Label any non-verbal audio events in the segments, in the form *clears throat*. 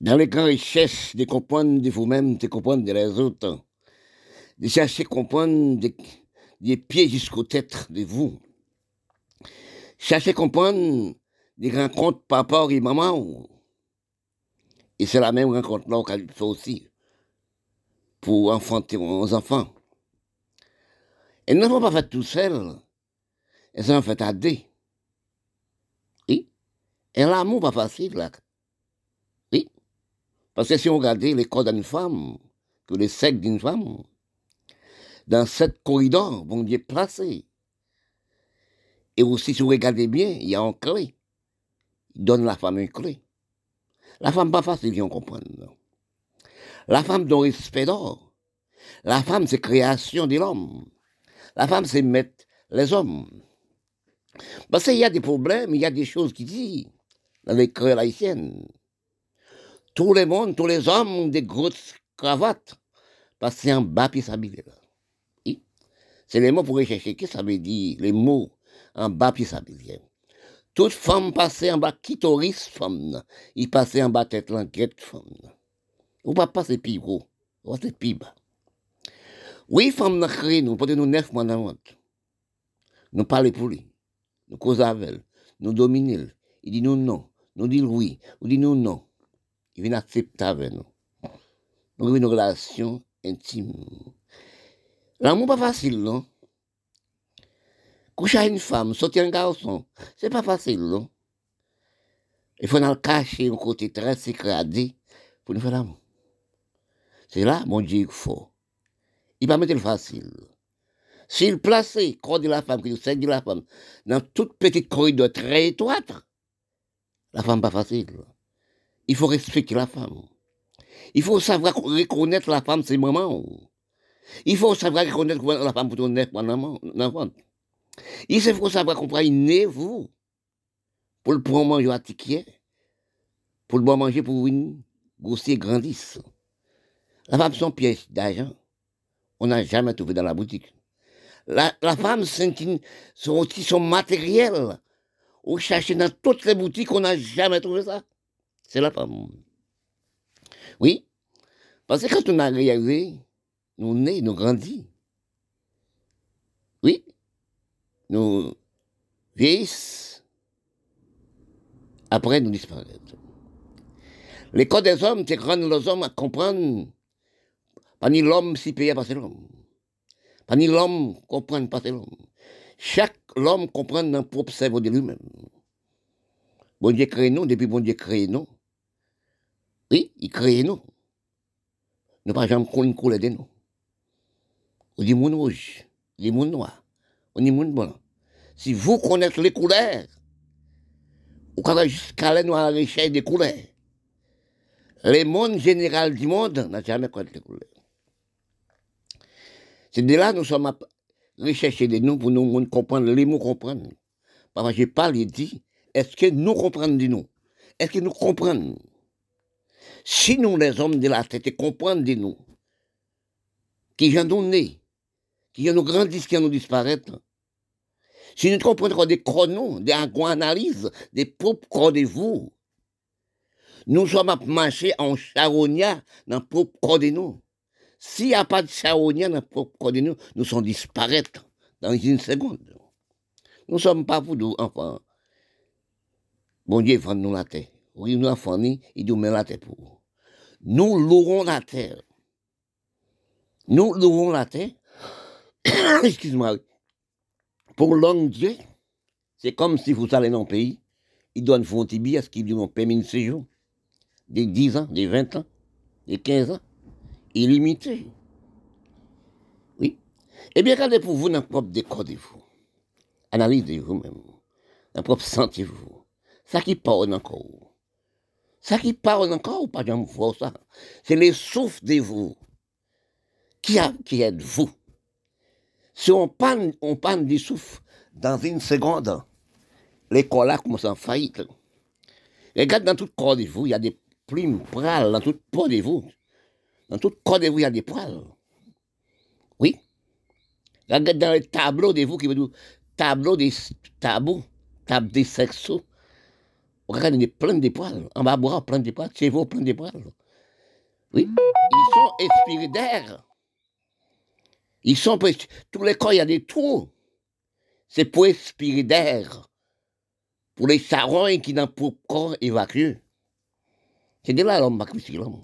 dans les grandes richesses de comprendre de vous-même, de comprendre de les autres, de chercher à comprendre des, pieds jusqu'aux têtes de vous. Chercher à comprendre des rencontres papa et maman. Et c'est la même rencontre-là qu'elle fait aussi pour enfanter aux enfants. Elles ne sont pas faites tout seules, elles sont faites à deux. Et l'amour pas facile, là. Parce que si on regarde les corps d'une femme, que les sexe d'une femme, dans cette corridor, vont Dieu placé. Et aussi, si vous regardez bien, il y a un clé. Il donne la femme une clé. La femme pas facile, on comprend. La femme dont respect d'or. La femme, c'est création de l'homme. La femme, c'est mettre les hommes. Parce qu'il y a des problèmes, il y a des choses qui disent dans les créoles haïtiennes. Tout le monde, tous les hommes ont des grosses cravates. Parce que c'est en bas puis s'habiller. Oui. C'est les mots pour rechercher. Qu'est-ce que ça veut dire, les mots? En bas puis s'habiller? Toute femme passait en bas, clitoris femme. Il passait en bas tête l'enquête femme. Ou pas passer plus gros. Ou c'est plus bas. Oui, femme n'a créé nous, peut nous neuf mois dans Nous parlons pour lui. Nous causons avec elle. Nous dominons. Il dit nous non. Nous dit oui. Nous dit nous non. Il vient accepter avec nous. Nous avons une relation intime. L'amour pas facile, non? Coucher à une femme, sortir un garçon, c'est pas facile, non? Il faut nous cacher un côté très secret pour nous faire l'amour. C'est là, mon Dieu, il faut. Il va mettre le facile. S'il place le corps de la femme, le sein de la femme, dans toute petite corridor très étroite, la femme pas facile. Il faut respecter la femme. Il faut savoir reconnaître la femme, c'est maman. Il faut savoir reconnaître la femme pour ton enfant. Il faut savoir comprendre vous. Pour le prendre manger à ticket. Pour le bon manger pour une grossir grandisse. La femme, son pièce d'argent on n'a jamais trouvé dans la boutique. La, femme, c'est son, son matériel. On cherche dans toutes les boutiques, on n'a jamais trouvé ça. C'est la femme. Oui, parce que quand on a réalisé, nous nés, nous grandis. Oui, nous vieillissons. Après, nous disparaissons. L'école des hommes, c'est rendre les hommes à comprendre pas ni l'homme si payé par l'homme. Pas ni l'homme comprend pas l'homme. Chaque homme comprend dans propre cerveau de lui-même. Bon Dieu crée nous, depuis bon Dieu crée nous. Oui, il crée nous. Nous pas jamais une couleur de nous. On dit rouge, on dit noir, on dit blanc. Si vous connaissez les couleurs, vous pouvez jusqu'à la recherche des couleurs. Le monde général du monde n'a jamais connu les couleurs. C'est de là que nous sommes à rechercher de nous pour nous comprendre, les mots comprendre. Parce que je parle et dis, est-ce que nous comprenons de nous Est-ce que nous comprenons? Si nous, les hommes de la tête, comprenons de nous, qui viennent nous nés, qui viennent nous grandir, qui viennent nous disparaître, si nous comprenons des chronos, des analyses, des propres corps de vous, nous sommes à marcher en charognat dans le propre corps de nous. S'il n'y a pas de charognat dans le de nous, nous sommes disparaître dans une seconde. Nous ne sommes pas pour nous, enfants. Bon Dieu, il nous la terre. *coughs* Oui, nous il nous met la terre pour nous. Nous louons la terre. Nous louons la terre. Excuse-moi. Pour l'homme Dieu, c'est comme si vous allez dans un pays, il donne un billet à ce qu'il lui permis de séjour. Des 10 ans, des 20 ans, des 15 ans illimité. Oui. Eh bien, regardez pour vous dans le propre décor de vous. Analysez vous-même. Dans le propre sentez-vous. Ça qui parle encore. Ça qui parle encore, pas jamais voir ça. C'est les souffles de vous. Qui, qui êtes-vous? Si on parle, on parle du souffle dans une seconde, les là commencent en faillite. Regarde dans tout corps de vous, il y a des plumes prales dans tout peau de vous. Dans tout corps de vous, il y a des poils. Oui. Regardez dans le tableau de vous qui veut dire tableau des tabous, table des sexos. Regardez, il est plein de poils. En bas, bois, plein de poils. Chevaux, plein de poils. Oui. Ils sont inspirés d'air. Ils sont. Tous les corps, il y a des trous. C'est pour inspirer d'air. Pour les sarons qui n'ont pas corps évacué. C'est de là l'homme qui l'homme.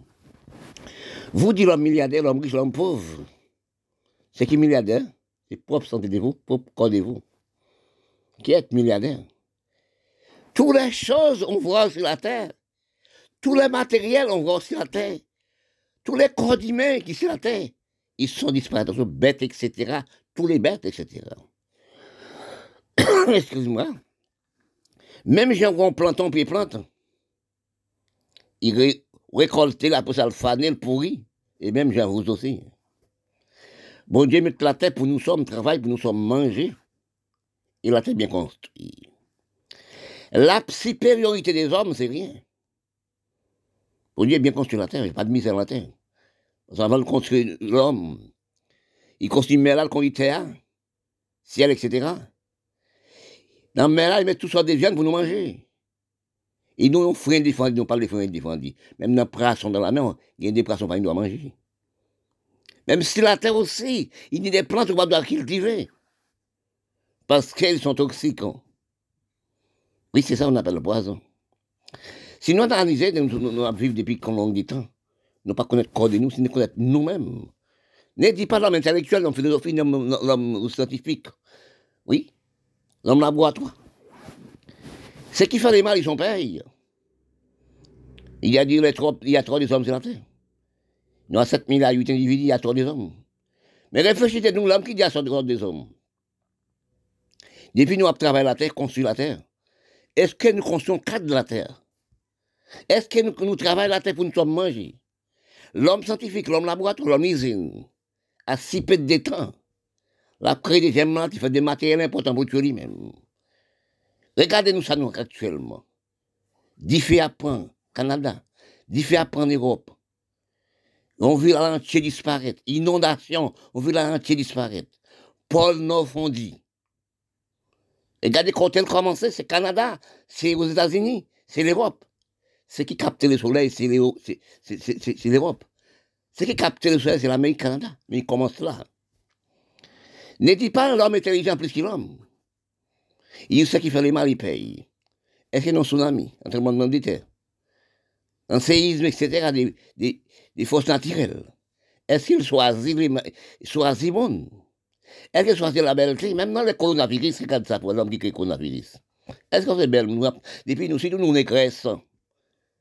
Vous dites l'homme milliardaire, l'homme riche, l'homme pauvre. C'est qui milliardaire? C'est propre santé de vous, propre corps de vous. Qui est milliardaire? Toutes les choses, on voit sur la terre. Tous les matériels, on voit sur la terre. Tous les corps humains qui sont sur la terre, ils sont disparus. Bêtes, etc. Tous les bêtes, etc. *coughs* Excuse-moi. Même si on plante, on peut planter. Il récolter la pousse le pourri. Et même j'en vous aussi. Bon Dieu met la terre pour nous sommes travail, pour nous sommes manger. Il a très bien construit. La supériorité des hommes, c'est rien. Bon Dieu bien construit la terre, il n'y a pas de misère la terre. Avant de construire l'homme, il construit Mélal, terre, ciel, etc. Dans Mélal, il met tout ça des viandes pour nous manger. Et nous, on frein défendu, nous parle de frein défendu. Même dans les dans la main, il y a des poissons qui doivent manger. Même si la terre aussi, il y a des plantes qu'on doit cultiver. Parce qu'elles sont toxiques. Hein. Oui, c'est ça qu'on appelle le poison. Si nous analysons, nous, nous, nous vivons depuis long de temps. Nous ne pas connaître corps de nous, c'est nous connaître nous-mêmes. Ne dis pas l'homme intellectuel, l'homme philosophique, l'homme scientifique. Oui, l'homme laboratoire. Ce qui fait les mal, ils sont payés. Il y a, dit, il y a trop des hommes sur la terre. Nous, à 7 000 à 8 individus, il y a trop des hommes. Mais réfléchissez, nous, l'homme qui dit à ce des hommes. Depuis nous avons travaillé la terre, construit la terre. Est-ce que nous construisons quatre de la terre? Est-ce que nous, travaillons la terre pour nous manger L'homme scientifique, l'homme laboratoire, l'homme usine, a si peu de temps. La créé des gemmes, il fait des matériels importants pour tuer lui-même. Regardez-nous ça nous actuellement. Diffé apprend Canada, diffé apprend Europe. On vit l'entier disparaître. Inondation, on vit l'entier disparaître. Paul Nofondi. Regardez quand elle commençait, c'est Canada, c'est aux États-Unis, c'est l'Europe. Ce qui capte le soleil, c'est l'Europe. Ce qui capte le soleil, c'est l'Amérique, Canada. Mais il commence là. Ne dis pas l'homme intelligent plus que l'homme. Il sait qu'il fait les mal, il paye. Y a un tsunami, un tremblement de terre, un séisme, etc., des, forces naturelles Est-ce qu'il choisit, choisit monde Est-ce qu'il choisit la belleté Même dans le coronavirus, regarde ça pour l'homme qui le coronavirus. Est-ce que c'est belle Depuis nous, si nous, nous négresse,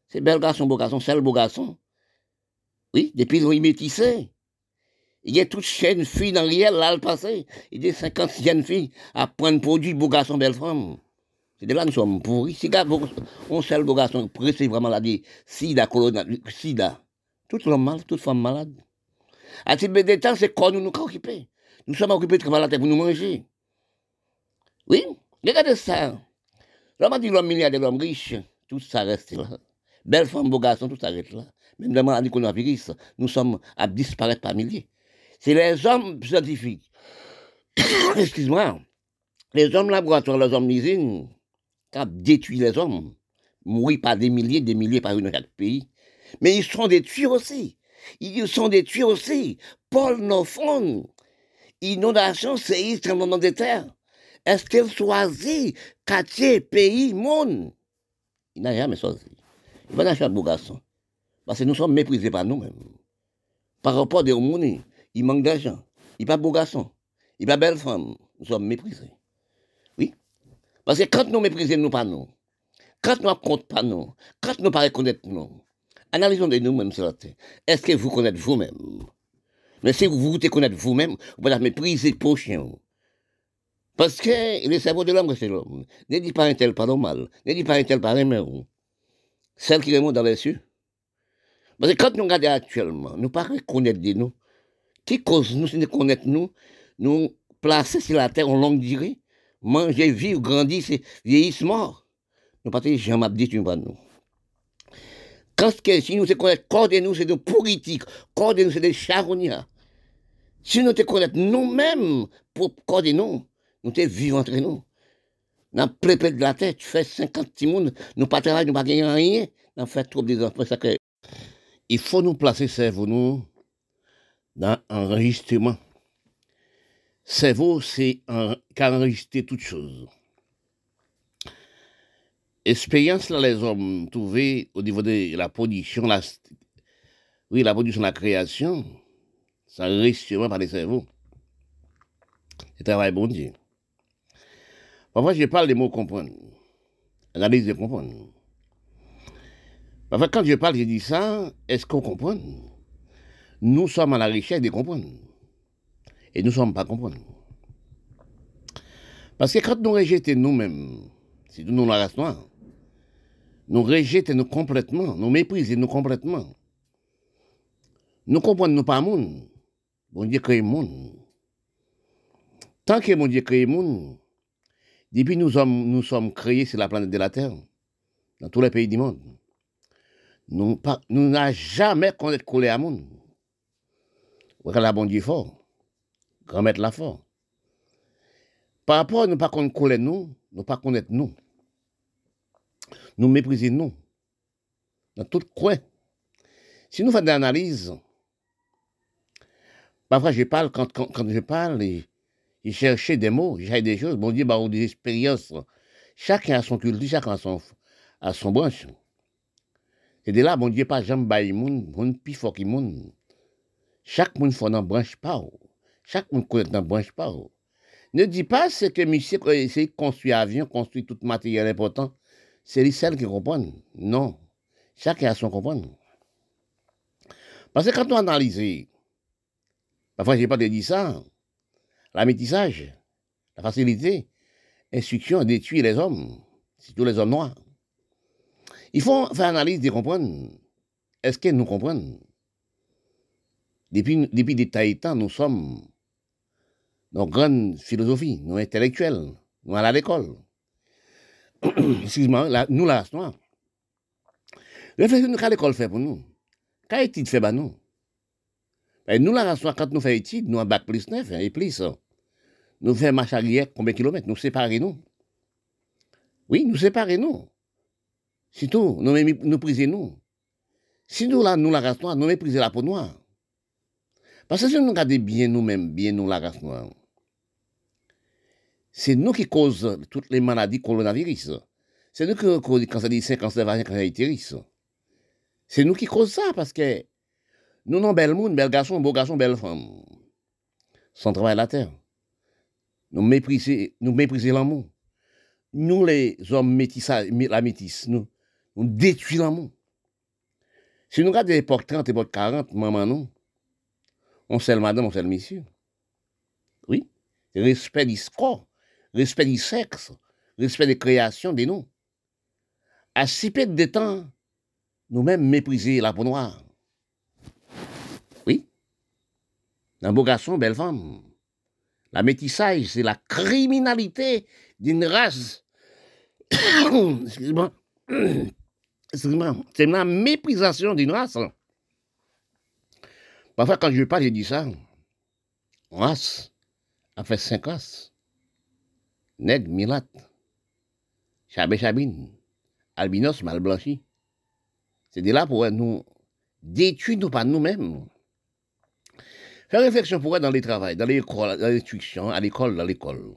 c'est bel garçon, beau garçon, c'est le beau garçon. Oui, depuis ils ont métissé. Il y a toute chaîne fille dans là, le passé. Il y a 50 jeunes filles à prendre produit, beau garçon, belle femme. C'est de là que nous sommes pourris. Si on sait le beau garçon, c'est vraiment la vie, sida, corona, sida. Tout l'homme mal, toute femme malade. À ce de temps, c'est quoi nous nous occupés. Nous sommes occupés de travailler la pour nous manger. Oui, regardez ça. L'homme a dit l'homme milliardaire, l'homme riche, tout ça reste là. Belle femme, beau garçon, tout ça reste là. Même dans la coronavirus, nous sommes à disparaître par milliers. C'est les hommes scientifiques, *coughs* excuse-moi, les hommes laboratoires, les hommes d'usine, qui détruit les hommes. Mourir par des milliers, des milliers par une chaque pays. Mais ils sont détruits aussi. Ils sont détruits aussi. Paul Nofon, inondation, séisme, tremblement de terre. Est-ce qu'il choisit quartier, pays, monde? Il n'a jamais choisi. Il va un beau garçon. Parce que nous sommes méprisés par nous-mêmes. Par rapport aux monde, il manque d'argent, il pas beau garçon, il pas belle femme, nous sommes méprisés. Oui. Parce que quand nous méprisons, nous pas nous, quand nous ne comptons pas nous, quand nous ne pas reconnaître nous, analysons de nous-mêmes. Est-ce que vous connaissez vous-même? Mais si vous voulez connaître vous-même, vous allez mépriser le prochain. Parce que le cerveau de l'homme, c'est l'homme. Ne dis pas un tel par mal, ne dis pas un tel par aimer. Celle qui remonte dans les cieux. Parce que quand nous regardons actuellement, nous ne pas reconnaître de nous, qui cause nous, c'est de connaître nous, nous placer sur la terre en longue durée, manger, vivre, grandir, c'est vieillissement. Nous pas jamais dit pas nous. Quand si nous te connaître corps de nous, de politique, corps de nous, charognards. Si nous te connaître nous-mêmes, pour de nous, nous te vivons entre nous. N'a prépé de la tête, tu fais 50 petits nous pas travailler, nous pas gagner rien. N'a fait trop des enfants, il faut nous placer cerveau nous dans enregistrement. Cerveau, c'est enregistrer toutes choses. Expérience là, les hommes trouvés au niveau de la production, la, oui, la production, la création, ça reste par les cerveaux. C'est travail bon Dieu. Parfois, je parle des mots comprendre. Analyse de comprendre. Parfois, quand je parle, je dis ça, est-ce qu'on comprend? Nous sommes à la richesse de comprendre. Et nous ne sommes pas comprendre. Parce que quand nous rejetons nous-mêmes, si nous la race nous rejetons nous complètement, nous méprisons nous complètement. Nous comprenons pas le monde. Bon Dieu crée monde. Tant que mon Dieu crée monde, depuis nous sommes, nous sommes créés sur la planète de la Terre, dans tous les pays du monde, nous n'avons jamais connaître coller à monde. Regarde la bon Dieu fort, grand maître la fort. Par rapport à nous pas connaître nous, nous pas connaître nous. Nous mépriser nous. Dans tout coin. Si nous faisons des analyses, parfois je parle, quand, quand, je parle, et il cherchait des mots, cherchait des choses. Bon Dieu, bah, des expériences. Chacun a son culte, chacun a son, a son branche. Et de là, bon Dieu, pas jamais bail moun, moun pi fort moun. Chaque moun faut dans branche pas. Chaque moun connaît dans branche pas. Ne dis pas ce que monsieur essaie de construire avion, construire tout matériel important. C'est les seuls qui comprennent. Non. Chacun a son comprendre. Parce que quand on analyse, parfois j'ai pas dire ça, la métissage, la facilité, instruction détruit les hommes, surtout les hommes noirs. Il faut faire analyse de comprendre. Est-ce que nous comprenons? Depuis, depuis des temps, nous sommes dans grande philosophie, nous intellectuels, nous allons à l'école. *clears throat* excuse-moi, la, nous la race noire. Réflexion nous qu'à l'école fait pour nous. Qu'a étude fait pour nous? Ben, nous la race noire, quand nous faisons étude, nous avons bac plus 9 hein, et plus. Nous faisons marche arrière, combien de kilomètres? Nous séparons nous. Oui, nous séparons nous. C'est tout, nous, nous prisons nous. Si nous la, nous la race noire, nous méprisons la peau noire. Parce que si nous regardons bien nous-mêmes, bien nous la race noire, c'est nous qui causons toutes les maladies coronavirus. C'est nous qui causons le cancer du sein, cancer de cancer utérus. C'est nous qui causons ça parce que nous, non, bel monde, bel garçon, beau garçon, belle femme. Sans travail la terre. Nous méprisons, nous l'amour. Nous, les hommes métis, la métisse, nous, nous détruisons l'amour. Si nous regardons l'époque 30, l'époque 40, maman, non, on sait le madame, on sait le monsieur. Oui. Respect du score, respect du sexe, respect des créations, des noms. À si peu de temps, nous-mêmes mépriser la peau noire. Oui. Un beau garçon, belle femme. La métissage, c'est la criminalité d'une race. *coughs* Excusez-moi. Excusez-moi. *coughs* C'est la méprisation d'une race. Parfois, quand je parle, je dis ça. Race a fait cinq races. Nègre, milat, chabé, chabine, albinos, mal blanchi. C'est de là pour nous détruire nous pas nous-mêmes. Faire réflexion pour dans les travail, dans l'école, l'instruction, à l'école, dans l'école.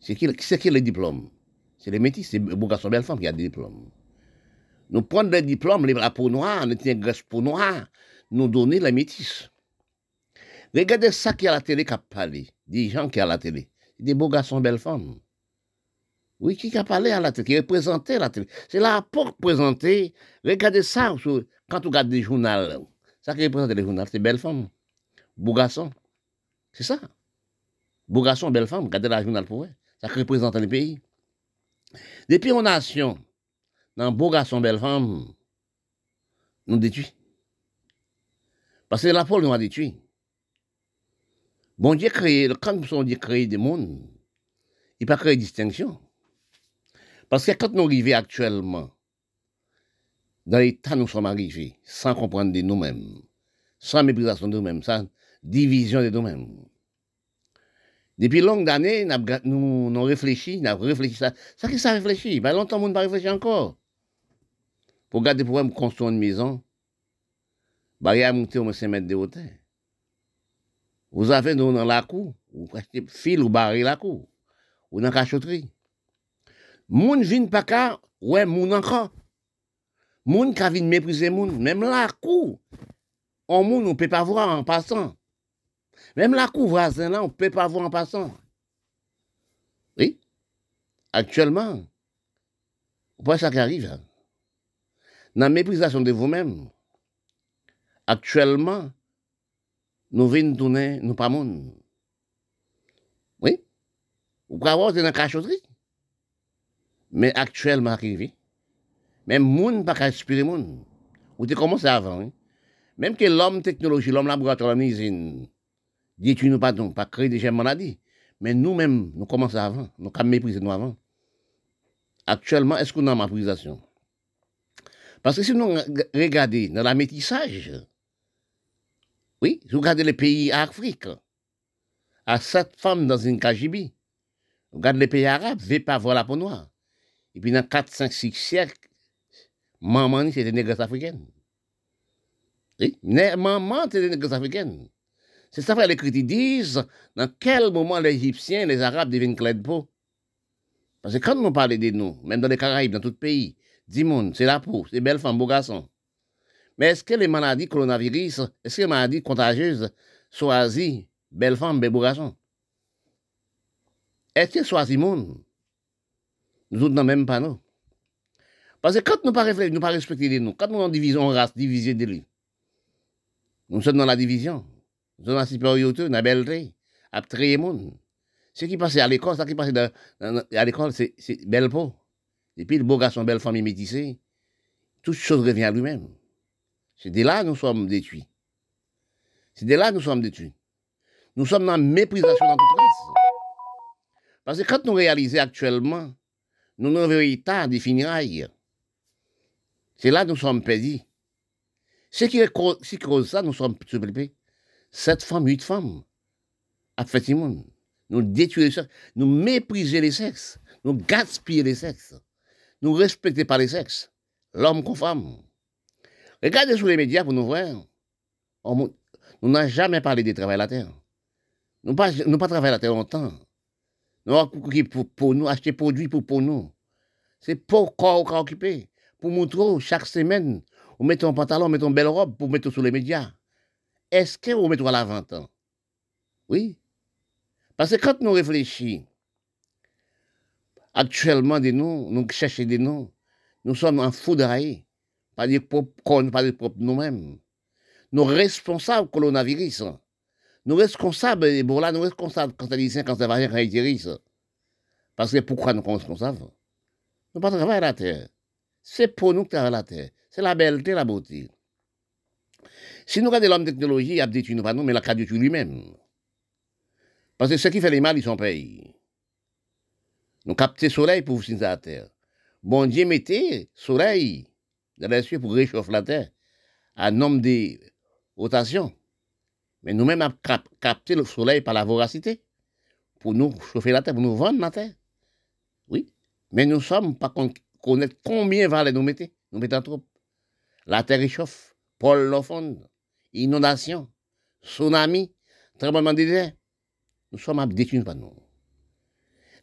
C'est qui, c'est qui les diplômes C'est les métis, c'est beaux garçons, belles femmes qui ont des diplômes. Nous prenons des diplômes, les la peau noire, nous tenons graisse peau noire, nous donner les métis. Regardez ça qui à la télé qui a parlé, des gens qui à la télé. Des beaux garçons, belles femmes. Oui, qui a parlé à la télé, qui représentait la télé. C'est là pour présenter. Regardez ça, quand tu regardes des journaux. Ça qui représente les journaux, c'est belles femmes. Beau garçon. C'est ça. Beau garçon, belle femme, regardez la journal pour eux. Ça représente le pays. Depuis on nation, dans beau garçon, belle femme, nous détruit. Parce que la folle nous a détruit. Bon Dieu quand son Dieu créé des mondes, il n'a pas créé distinction. Parce que quand nous arrivons actuellement, dans l'état où nous sommes arrivés, sans comprendre de nous-mêmes, sans méprisation de nous-mêmes, sans division de nous-mêmes. Depuis longues années, nous avons réfléchi, nous avons réfléchi ça. Ça qui ça réfléchi? Ben, longtemps, on n'a pas encore. Pour garder pour construire une maison, bah, il y a monté au moins 5 mètres de hauteur. Vous avez dans la cour, vous fil ou barrer la cour, ou dans la cachotterie. Moun vin pas qu'à, ouais, moun encore. Moun qui vin mépriser moun, même la cour. On moun, on peut pas voir en passant. Même la cour voisin là, on peut pas voir en passant. Oui. Actuellement, voyez ça qui arrive. Hein? Dans la méprisation de vous-même, actuellement, nous venons tourner, nous pas monde. Oui. Vous pouvez avoir dans la cachotterie. Mais actuellement, arrivé. Même monde pas respirer monde. Vous avez commencé avant. Hein? Même que l'homme technologie, l'homme laboratoire, l'homme usine, dit nous pas donc, pas créer des maladies. Mais nous-mêmes, nous commençons avant. Nous avons méprisé nous avant. Actuellement, est-ce qu'on a ma méprisation? Parce que si nous regardons dans la métissage, oui, vous regardez les pays africains, à sept femmes dans une KGB. Vous regardez les pays arabes, ne pas voir la peau noire. Et puis dans 4, 5, 6 siècles, maman, c'était une négresse africaine. Oui, maman, c'était une négresse africaine. C'est ça que les critiques disent, dans quel moment les Égyptiens, les Arabes deviennent clairs de peau? Parce que quand on parle de nous, même dans les Caraïbes, dans tout le pays, dis c'est la peau, c'est belles femmes, beaux garçons. Mais est-ce que les maladies coronavirus, est-ce que les maladies contagieuses choisissent belles femmes, belles garçons? Est-ce que choisissent monde? Nous autres, non, même pas nous. Parce que quand nous ne nous pas respecter les nous, quand nous en division race, divisé de lui, nous sommes dans la division, nous sommes dans la supériorité, dans la belleté, à trier monde. Ce qui passe à l'école, ce qui passe à l'école, c'est belle peau. Et puis le beau garçon, belle famille métissée, toute chose revient à lui-même. C'est de là que nous sommes détruits. C'est de là que nous sommes détruits. Nous sommes dans la méprisation dans toute race. Parce que quand nous réalisons actuellement, nous n'avons état des funérailles. C'est là que nous sommes perdus. Ce qui cause ça, nous sommes surpris. Sept femmes, huit femmes, effectivement, nous détruisons les sexes, nous méprisons les sexes, nous gaspillons les sexes, nous respectons pas les sexes, l'homme comme femme. Regardez sur les médias pour nous voir. nous n'avons jamais parlé de travail à la terre. Nous n'avons pas, travaillé à la terre longtemps. Nous avons pour, pour nous, acheter produits pour, pour nous. C'est pour corps qu'on occupé. Pour montrer chaque semaine, on met un pantalon, on met une belle robe pour mettre sur les médias. Est-ce qu'on met à la vente? Oui. Parce que quand nous réfléchissons, actuellement, des noms, nous cherchons des noms, nous sommes en foudraillés pas des propres pas des propres nous-mêmes. Nous responsables coronavirus. Nous responsables Ebola, nous responsables cancer cancer variant, cancer Parce que pourquoi nous sommes responsables? Nous pas travailler la terre. C'est pour nous que travaillons la terre. C'est la belleté, la beauté. Si nous regardons l'homme technologie, il a détruit nous pas nous, mais il a lui-même. Parce que ce qui fait les mal, ils sont payés. Nous captons le soleil pour vous à la terre. Bon Dieu mettez soleil dans les cieux pour réchauffer la terre à nombre de rotations. Mais nous-mêmes avons capté le soleil par la voracité pour nous chauffer la terre, pour nous vendre la terre. Oui. Mais nous sommes pas connaître combien va nous mettre. Nous mettons trop. La terre réchauffe, pôle l'offond, inondation, tsunami, tremblement de terre. Nous sommes à par nous.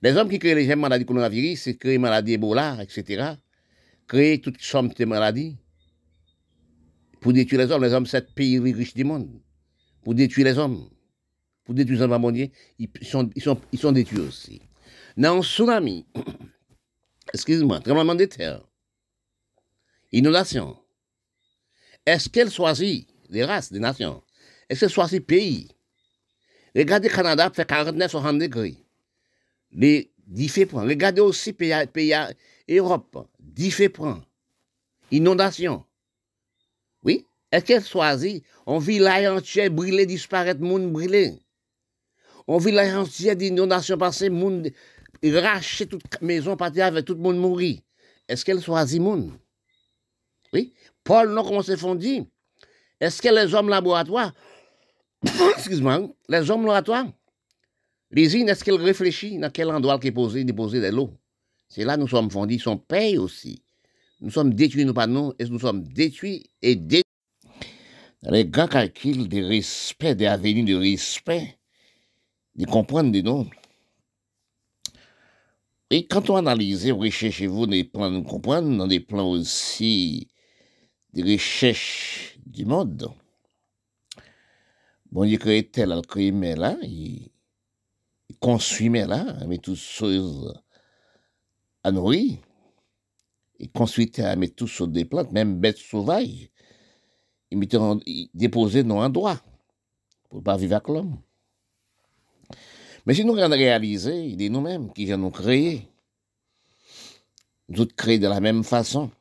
Les hommes qui créent les maladies coronavirus, c'est créer maladies Ebola, etc créer toutes sortes de maladies pour détruire les hommes. Les hommes, c'est le pays riche du monde. Pour détruire les hommes. Pour détruire les hommes ils sont, ils, sont, ils sont détruits aussi. Dans un tsunami, *coughs* excuse-moi, tremblement de terre, inondation, est-ce qu'elle choisit les races, des nations? Est-ce qu'elle choisit pays? Regardez le Canada fait 49-60 degrés. Les différents. Regardez aussi pays, pays Europe, différents. Inondation. Oui? Est-ce qu'elle choisit? On village entier brûlé, disparaître, monde brûlé? On village entier d'inondation passée, monde raché toute maison partie avec tout le monde mourir. Est-ce qu'elle choisit monde? Oui? Paul, non, comment se font dire? Est-ce que les hommes laboratoires, *coughs* excuse-moi, les hommes laboratoires L'usine, est-ce qu'elle réfléchit dans quel endroit qu'elle est posé, déposer de l'eau C'est là que nous sommes fondis, son paye aussi. Nous sommes détruits, nous pas nous, et nous sommes détruits et détruits. Les grands calculs de respect, des avenues de respect, de comprendre des noms. Et quand on analyse, vous recherchez-vous des plans de comprendre, dans des plans aussi de recherche du monde. Bon Dieu crée tel, il crée mais là, il, mais là, il met toutes choses à nourrir. Il construit, il met tout sur des plantes, même bêtes sauvages. Il met déposer dans un pour ne pas vivre avec l'homme. Mais si nous regardons réaliser, il est nous-mêmes qui nous créé. Nous créés de la même façon.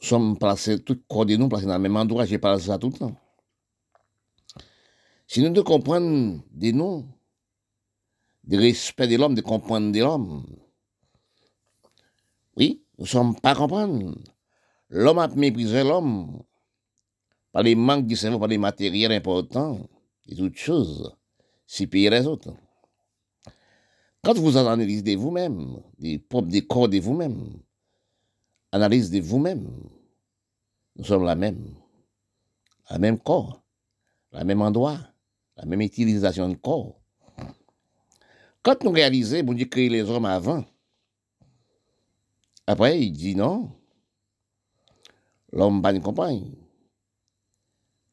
Nous sommes placés, tous corps de nous placés dans le même endroit. J'ai parlé de ça tout le temps. Si nous ne comprenons des nous, du respect de l'homme, de comprendre de l'homme, nous ne sommes pas comprendre. L'homme a méprisé l'homme par les manques du cerveau, par les matériels importants et toutes choses si payer les autres. Quand vous analysez de vous-même, des corps de vous-même, analyse de vous-même, nous sommes la même, la même corps, la même endroit, la même utilisation de corps. Quand nous réalisons, bon Dieu créé les hommes avant, après il dit non, l'homme pas une compagne.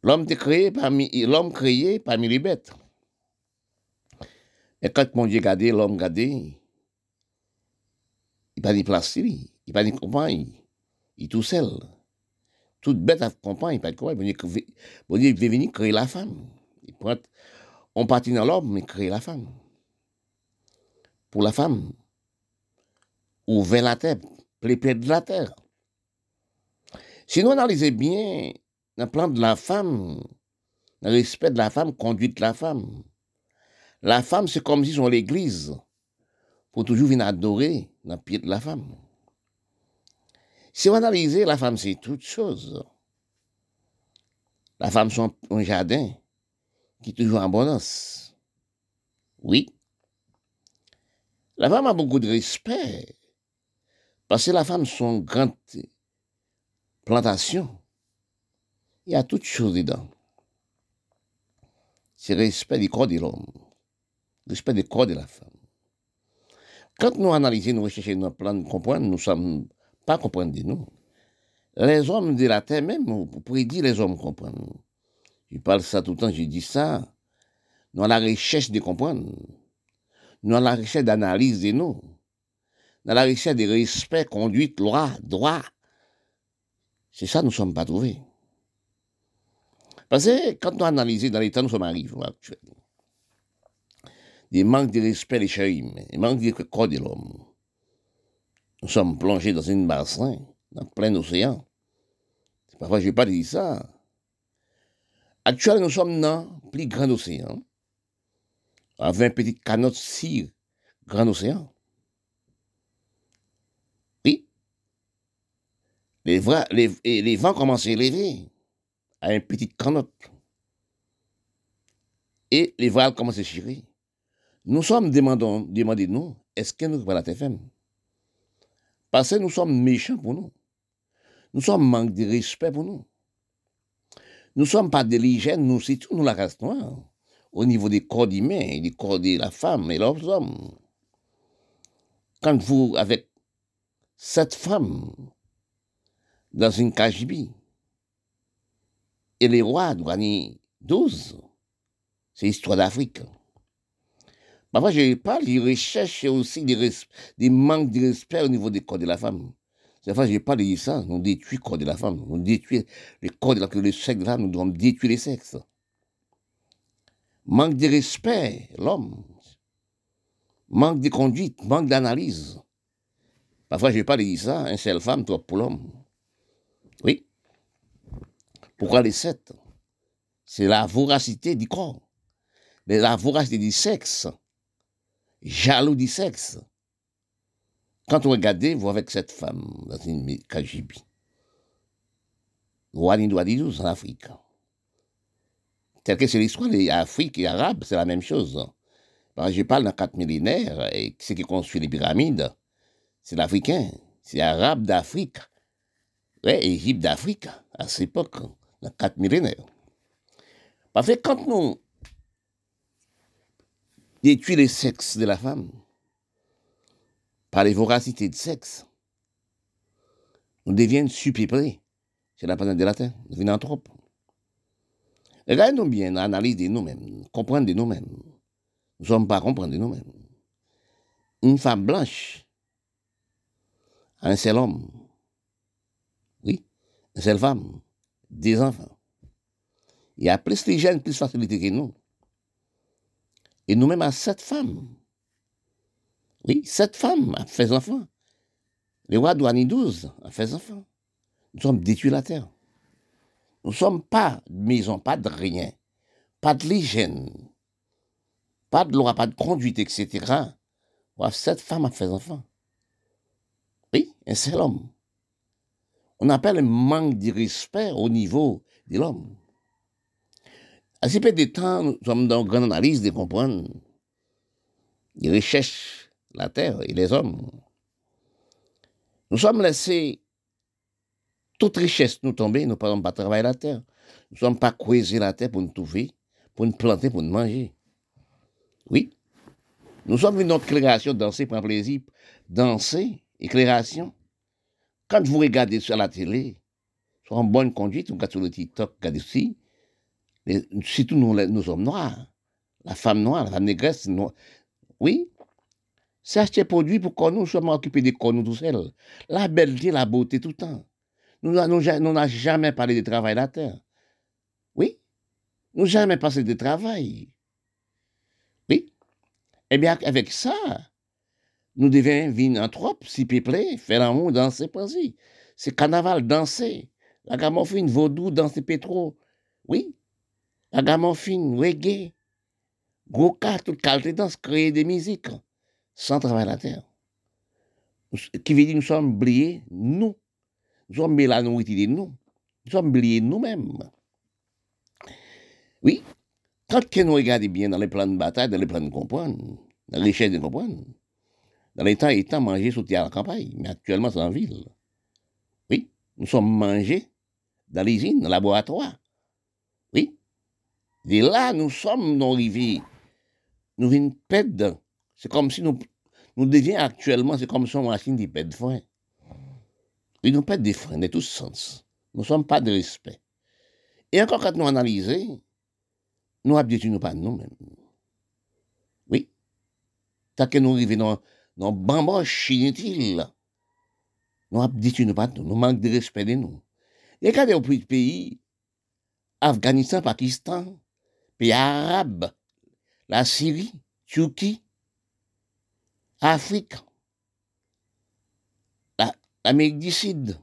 L'homme créé parmi l'homme créé parmi les bêtes. Et quand mon Dieu regardait, l'homme regardait, il pas de place, il pas de compagne, il est tout seul. Toute bête à compagne, il pas de compagne. Bon Dieu veut venir créer la femme. Il prend, on partit dans l'homme, mais créer la femme. Pour la femme, ouvert la terre, les pieds de la terre. Si nous analysons bien le plan de la femme, le respect de la femme, conduite de la femme, la femme, c'est comme si sont l'église. Pour toujours venir adorer dans le pied de la femme. Si on analyse, la femme, c'est toute chose. La femme, c'est un jardin qui est toujours en abondance. Oui. La femme a beaucoup de respect. Parce que la femme, son grande plantation, il y a toutes choses dedans. C'est le respect du corps de l'homme respect des corps de la femme. Quand nous analysons, nous recherchons nos plans de comprendre, nous ne sommes pas comprendre de nous. Les hommes de la terre même, vous pouvez dire les hommes comprennent. Je parle ça tout le temps, je dis ça. Nous avons la recherche de comprendre. Nous avons la recherche d'analyse de nous. Avons la recherche de respect, conduite, loi, droit. C'est ça nous ne sommes pas trouvés. Parce que quand nous analysons dans l'état, nous sommes arrivés actuellement des manques de respect des chérimes, des manques de corps de l'homme. Nous sommes plongés dans une bassin, dans plein océan. Parfois, je n'ai pas dit ça. Actuellement, nous sommes dans le plus grand océan, avec un petit canot si grand océan. Les, les, les vents commencent à élever à un petit canot. Et les voiles commencent à chirer. Nous sommes demandons, demandés, nous, est-ce que nous la TFM Parce que nous sommes méchants pour nous. Nous sommes manque de respect pour nous. Nous ne sommes pas l'hygiène, nous, c'est nous, la race. Au niveau des corps humains, des corps de la femme et leurs hommes. Quand vous, avec cette femme, dans une KGB, et les rois doivent 12, c'est l'histoire d'Afrique. Parfois, je parle, je recherche aussi des, manques de respect au niveau des corps de la femme. Cette fois, je parle de ça, on détruit le corps de la femme, on détruit le corps de la, le sexe de la femme, nous devons détruire les sexes. Manque de respect, l'homme. Manque de conduite, manque d'analyse. Parfois, je parle de ça, une seule femme, toi pour l'homme. Pourquoi les sept C'est la voracité du corps, la voracité du sexe jaloux du sexe. Quand vous regardez, vous avec cette femme dans une KGB, Wani en Afrique. Tel que c'est l'histoire des Afrique et Arabes, c'est la même chose. Je parle dans quatre millénaires, et ce qui construit les pyramides, c'est l'Africain, c'est l'Arabe d'Afrique. Ouais, Égypte d'Afrique, à cette époque, dans quatre millénaires. Parce que quand nous détruisons les sexes de la femme, par les voracités de sexe, nous devions supéprés. C'est la planète de la Terre, nous devenons trop. Regardez-nous bien, analysez nous-mêmes, comprenez nous-mêmes. Nous ne sommes pas comprendre nous-mêmes. Une femme blanche, un seul homme, oui, une seule femme, des enfants. Il y a plus de jeunes, plus de facilité que nous. Et nous-mêmes à sept femmes. Oui, sept femmes à fait enfants. Les rois douaniers douze à fait enfants. Nous sommes détruits la terre. Nous ne sommes pas de maison, pas de rien, pas de l'hygiène, pas de loi, pas de conduite, etc. Bref, cette femme a fait enfant. Oui, un seul homme. On appelle un manque de respect au niveau de l'homme. À ce peu de temps, nous sommes dans une grande analyse de comprendre les richesses, la terre et les hommes. Nous sommes laissés toute richesse nous tomber, nous ne pouvons pas travailler la terre. Nous ne sommes pas creuser la terre pour nous trouver, pour nous planter, pour nous manger. Oui. Nous sommes une notre création, danser, prendre plaisir. Danser, éclairation. Quand vous regardez sur la télé, sur en bonne conduite, vous regardez sur le TikTok, regardez aussi, surtout nous hommes noirs, la femme noire, la femme négresse, noire. oui, c'est acheter produit pour que nous soyons occupés de nous tout seuls. La belleté, la beauté tout le temps. Nous n'avons jamais parlé de travail la terre. Oui, nous n'avons jamais parlé de travail. Oui. Eh bien, avec ça, nous devons trop, s'il plaît, faire l'amour, danser, penser. C'est carnaval, danser. La gamophine, vaudou, danser pétro. Oui. La gamophine, reggae. Gros cas, toute qualité danse, créer des musiques sans travail la terre. Qui veut dire nous sommes oubliés, nous. Nous sommes la nourriture de nous. Nous sommes oubliés nous-mêmes. Oui, quand nous regardons bien dans les plans de bataille, dans les plans de comprendre, dans les richesses de comprendre, dans les temps étant mangés sous à la campagne, mais actuellement c'est en ville. Oui, nous sommes mangés dans l'usine, dans le laboratoire. Oui. Et là, nous sommes dans rivières. Nous venons perdre. C'est comme si nous, nous devions actuellement, c'est comme si on machine qui perd de frein. Oui, nous perdons des freins de tous sens. Nous ne sommes pas de respect. Et encore quand nous analysons, nous habituons pas nous-mêmes. Oui. Tant que nous arrivons dans, nou bambosh inutil. Nou ap ditu nou pat nou, nou mank de respede nou. Lè kade ou pwit peyi, Afganistan, Pakistan, peyi Arab, la Siri, Tchouki, Afrik, l'Amérique du Sud,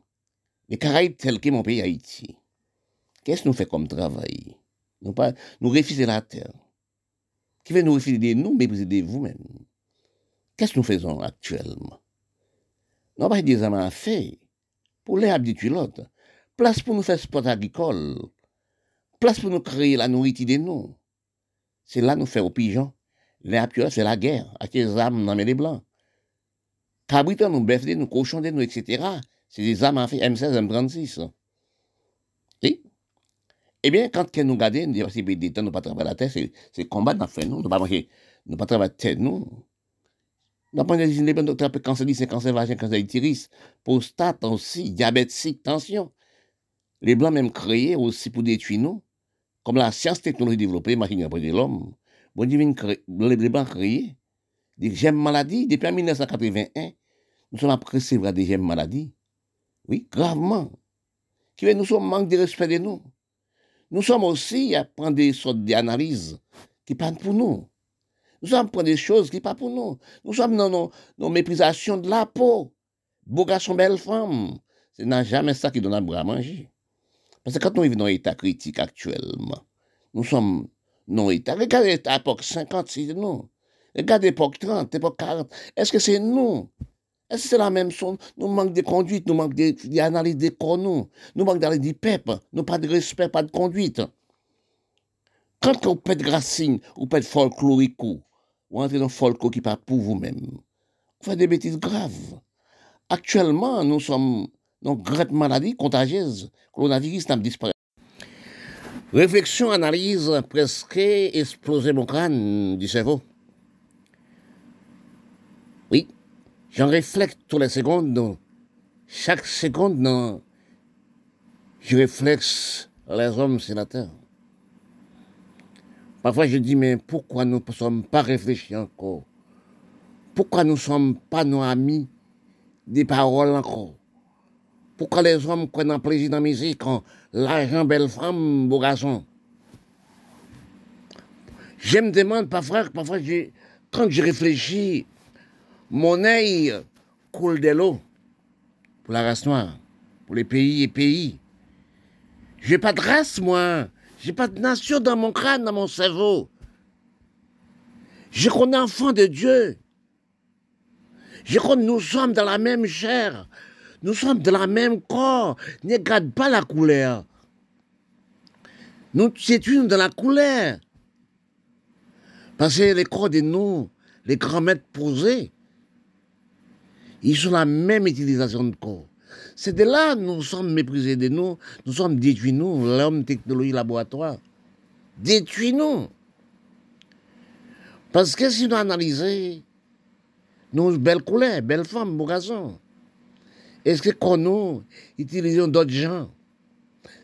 les Caraïbes tel que mon pays Haïti. Qu'est-ce que nous fait comme travail Nous, pas, nous refuser la terre. Qui veut nous refuser de nous, mais vous vous-même. Qu'est-ce que nous faisons actuellement? Nous pas des amants à faire pour les l'autre. Place pour nous faire sport agricole. Place pour nous créer la nourriture de nous. C'est là nous faire aux pigeons. Les habitués, c'est la guerre, avec les âmes dans les blancs. Cabriton, nous bœuf nous cochons nous, etc. C'est des armes à faire M16, M36. Oui. Eh bien, quand nous regardons, nous avons des temps, nous pas travailler la tête, c'est combat dans fait, nous, nous pas manger, nous pas travailler la tête, nous. Nous pas des inhibiteurs docteur cancer c'est cancer vagin, cancer utérus, prostate aussi, diabète, tension. Les blancs même créés aussi pour détruire nous, comme la science technologie développée, machine après de l'homme. Bon Dieu, les blancs créés, des gemmes maladies, depuis 1981, nous sommes après recevoir des gemmes maladies. Oui, gravement. Qui nous sommes manque de respect de nous. Nous sommes aussi à prendre des sortes d'analyses qui parlent pour nous. Nous sommes prendre des choses qui parlent pour nous. Nous sommes dans nos, méprisations de la peau. Beau garçon, belle femme. Ce n'est jamais ça qui donne à boire à manger. Parce que quand nous vivons dans l'état critique actuellement, nous sommes dans l'état. Regardez l'époque 50, c'est nous. Regardez l'époque 30, l'époque 40. Est-ce que c'est nous? Est-ce que c'est la même chose? Nous manquons de conduite, nous manquons d'analyse des corps, nous. Manquons d'analyse du peuple. Nous pas de respect, pas de conduite. Quand on peut de racines, ou peut de folklorique, ou entrer dans folko qui pas pour vous-même. Vous faites des bêtises graves. Actuellement, nous sommes dans une grande maladie contagieuse. Coronavirus n'a disparu. Réflexion, analyse, presque explosé mon crâne du cerveau. Oui, j'en réflecte tous les secondes. Chaque seconde, non, je réflexe les hommes sénateurs. Parfois, je dis, mais pourquoi nous ne sommes pas réfléchis encore? Pourquoi nous ne sommes pas nos amis? Des paroles encore Pourquoi les hommes prennent un plaisir dans la musique, l'argent, belle femme, beau garçon? Je me demande parfois, parfois quand je réfléchis, mon œil coule de l'eau pour la race noire, pour les pays et pays. J'ai pas de race, moi. J'ai pas de nation dans mon crâne, dans mon cerveau. Je qu'on est enfant de Dieu. Je crois que nous sommes dans la même chair. Nous sommes dans la même corps. Ne regarde pas la couleur. Nous sommes dans la couleur. Parce que les corps de nous, les grands maîtres posés, ils ont la même utilisation de corps. C'est de là que nous sommes méprisés de nous, nous sommes détruits, nous, l'homme technologie laboratoire. Détruits, nous. Parce que si nous analysons, nous, belles couleurs, belles femmes, beaux garçons, est-ce que quand nous utilisons d'autres gens,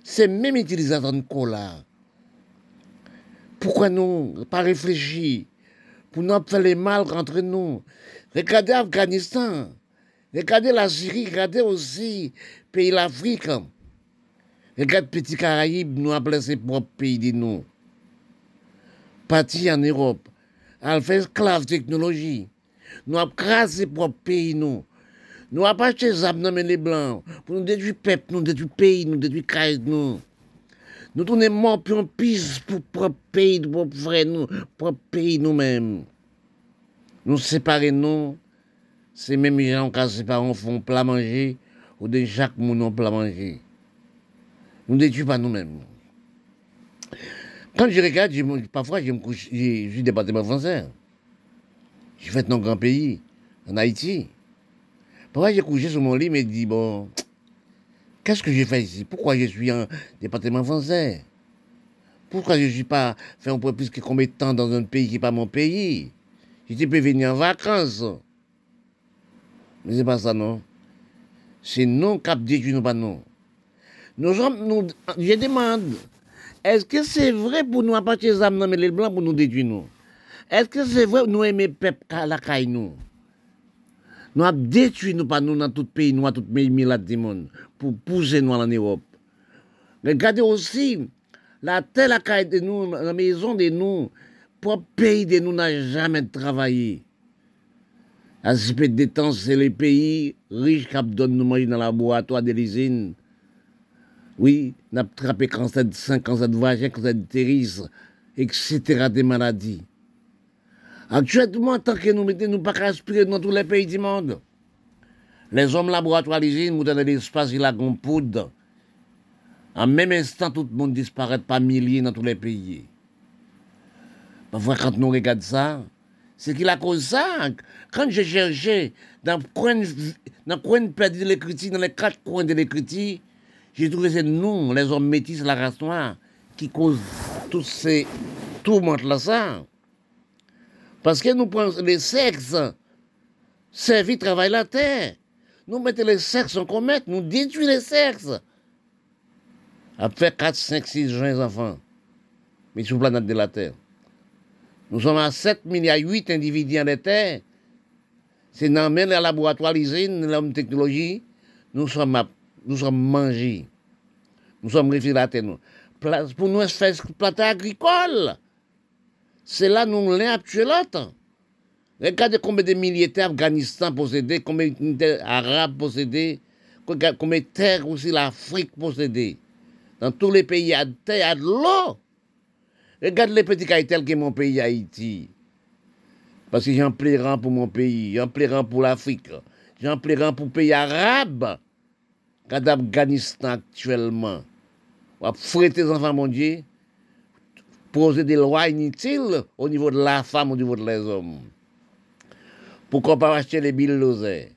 c'est même utilisation de là. Pourquoi nous pas réfléchir pour nous faire les mal entre nous? Regardez Afghanistan. Regardez la Syrie, regardez aussi pays l'Afrique. Regardez Petit Caraïbes, nous appelons ses propres pays de nous. Parti en Europe, elle fait esclave technologie. Nous avons créé ses propres pays, nous. Nous avons acheté des les blancs pour nous détruire peuple, nous détruire pays, nous détruire caille, nous. Nous tournons morts puis on pisse pour propre pays, pour frère, nous, propre pays nous-mêmes. Nous séparer, nous même gens qui ses parents font plat manger, ou de chaque monde plat manger. Nous ne détruisons pas nous-mêmes. Quand je regarde, parfois je me couche, je suis département français. Je fais dans un grand pays, en Haïti. Parfois j'ai couché sur mon lit me dis, bon, qu'est-ce que j'ai fait ici? Pourquoi je suis en département français? Pourquoi je ne suis pas fait un peu plus que combien de temps dans un pays qui n'est pas mon pays? Je peux venir en vacances. Mais c'est pas ça, non. C'est non cap détruit, nous pas non. Nous nous, je demande, est-ce que c'est vrai pour nous apporter les âmes les blancs pour nous détruire, nous? Est-ce que c'est vrai pour nous aimer peuple la caille, nous? Nous avons détruit, nous, pas nous, dans tout pays, nous, dans tout pays, du monde, pour pousser nous en Europe. Regardez aussi, la terre, la caille de nous, la maison de nous, pour pays de nous n'a jamais travaillé. De temps, c'est les pays riches qui donnent nous manger dans le laboratoire de l'usine. Oui, on a attrapé cancer de sein, cancer de vagin, cancer de terris, etc. des maladies. Actuellement, tant que nous mettons, nous pas respirer dans tous les pays du monde. Les hommes laboratoires l'usine, nous donnent l'espace, ils ont poudre. En même instant, tout le monde disparaît par milliers dans tous les pays. Parfois, quand nous regardons ça, c'est qu'il a cause ça. Quand j'ai cherché dans coin, dans coin de l'écriture, dans les quatre coins de l'écriture, j'ai trouvé ces noms, les hommes métis, la race noire, qui causent tous ces tourments-là, ça. Parce que nous prenons les sexes, servir travail la terre. Nous mettons les sexes en comète, nous détruisons les sexes. Après 4, 5, 6 jeunes enfants, mais sur la planète de la Terre. Nous sommes à 7 milliards 8 individus en terre. C'est dans le laboratoire, l'usine, l'homme technologie, nous sommes, nous sommes mangés. Nous sommes réfrigératés. Nous. Pour nous faire planter agricole. C'est là nous l'avons actué l'autre. Regardez combien de terres Afghanistan possédées, combien de terres arabes possédées, combien de terres aussi l'Afrique possédée. Dans tous les pays, il y a de terre, il y a de l'eau. Regarde les petits cailles tels que mon pays Haïti. Parce que j'en plairai pour mon pays, j'en plairai pour l'Afrique, j'en plairai pour le pays arabe. Quand Afghanistan actuellement, va fouetter les enfants, mon Dieu, poser des lois inutiles au niveau de la femme, au niveau de les hommes. Pourquoi pas acheter les bulldozers?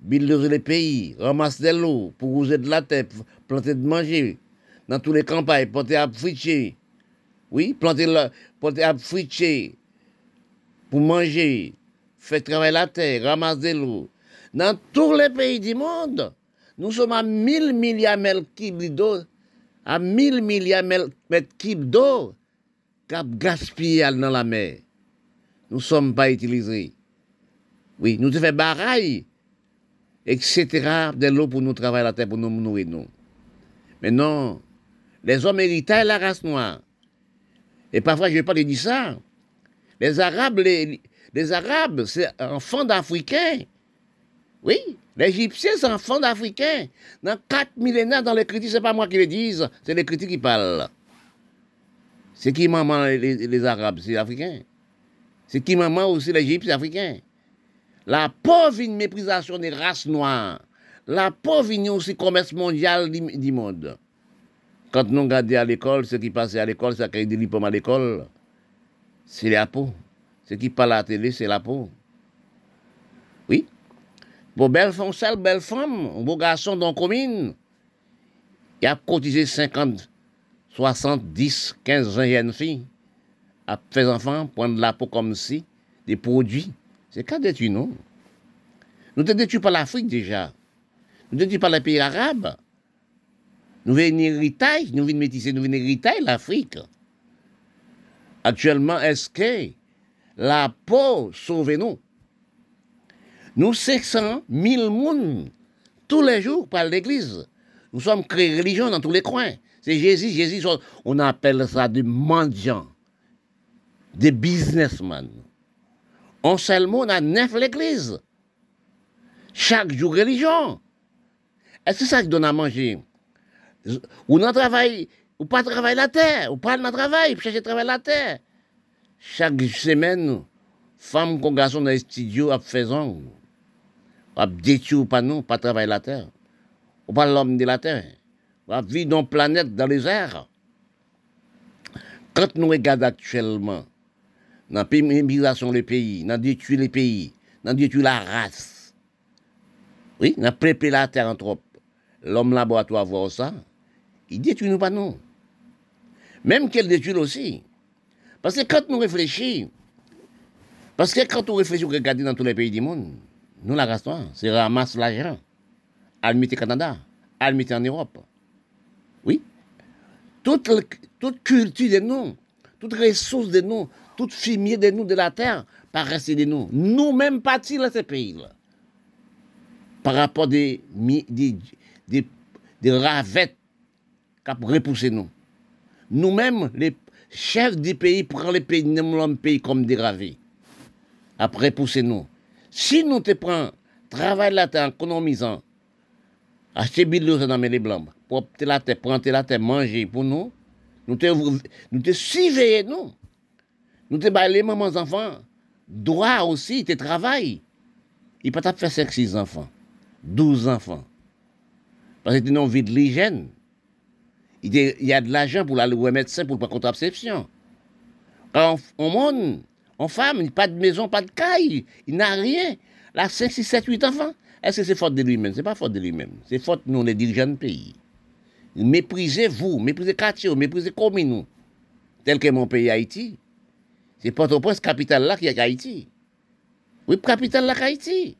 Bulldozer les pays, ramasser de l'eau, pour user de la terre, planter de manger, dans tous les campagnes, planter à fricher. Oui, planter, la, planter à pour manger, faire travailler la terre, ramasser l'eau. Dans tous les pays du monde, nous sommes à 1000 milliards de d'eau, à 1000 milliards mètres cubes d'eau, cap gaspillé dans la mer. Nous ne sommes pas utilisés. Oui, nous fait baraille, etc., de l'eau pour nous travailler la terre, pour nous nourrir. Nous. Mais non, les hommes héritaient la race noire. Et parfois, je ne vais pas dire ça. Les Arabes, les, les Arabes, c'est enfants d'Africains. Oui, l'Égyptien, c'est enfants d'Africains. Dans quatre millénaires, dans les critiques, ce n'est pas moi qui le dis, c'est les critiques qui parlent. C'est qui maman les, les Arabes, c'est Africains. C'est qui maman aussi l'Égypte, c'est Africain. La pauvre méprisation des races noires. La pauvre une aussi commerce mondial du, monde. Quand nous regardons à l'école, ce qui passe à l'école, ça crée des diplômes à l'école, c'est la peau. Ce qui parle à la télé, c'est la peau. Oui. Pour belle femme, seule belle femme, beau garçon dans la commune, il a cotisé 50, 60, 10, 15 jeunes filles, à faire enfants, prendre la peau comme si, des produits. C'est qu'à détruire, non? Nous ne détruisons pas l'Afrique déjà. Nous ne détruisons pas les pays arabes. Nous venons héritage, nous venons métisser, nous héritage l'Afrique. Actuellement, est-ce que la peau sauve nous? Nous 500 000 personnes tous les jours par l'église. Nous sommes créés religion dans tous les coins. C'est Jésus, Jésus, on appelle ça des mendiants, des businessmen. On seul on a neuf l'église. Chaque jour, religion. Est-ce que ça donne à manger? Ou non travail, ou pas travailler la terre, ou pas dans travail, chercher travail la terre. Chaque semaine, femme qu'on garçon dans les studios à faisant, à détruire pas non, pas travailler la terre. Ou pas l'homme de la terre. À vivre dans la planète, dans les airs. Quand nous regardons actuellement, dans l'immigration le pays, dans détruire les pays, dans la race. Oui, dans préparer la terre en trop. L'homme laboratoire voir ça, il détruit nous pas non. Même qu'elle détruit aussi. Parce que quand nous réfléchissons, parce que quand on réfléchit, on regarde dans tous les pays du monde, nous la race c'est ramasse l'argent, le Canada, le en Europe. Oui. Toute, toute culture de nous, toute ressource de nous, tout fumier de nous de la terre, pas rester de nous. Nous-mêmes partis dans ces pays-là. Par rapport des, des, des, des ravettes ont repoussé nous. Nous-mêmes, les chefs du pays prennent les pays, pays comme des ravés. Après repousser nous. Si nous te prenons, travail terre en économisant, acheter bidou dans les blancs, pour la terre, prendre la terre, manger pour nous, nous te, nous te nous. Nous te les mamans enfants, droit aussi, te travail. Il peut pas faire 5, 6 enfants, 12 enfants. Parce que vie de l'hygiène. Il y a de l'argent pour aller médecin pour pas contraception. Quand on monde, en femme, pas de maison, pas de caille, il n'a rien. Là, 5, 6, 7, 8 enfants. Est-ce que c'est faute de lui-même? C'est pas faute de lui-même. C'est faute de nous, les dirigeants du pays. Méprisez vous, méprisez quartier, méprisez commune, tel que mon pays Haïti. C'est Port-au-Prince, capitale là, qui est Haïti. Oui, capitale là, Haïti.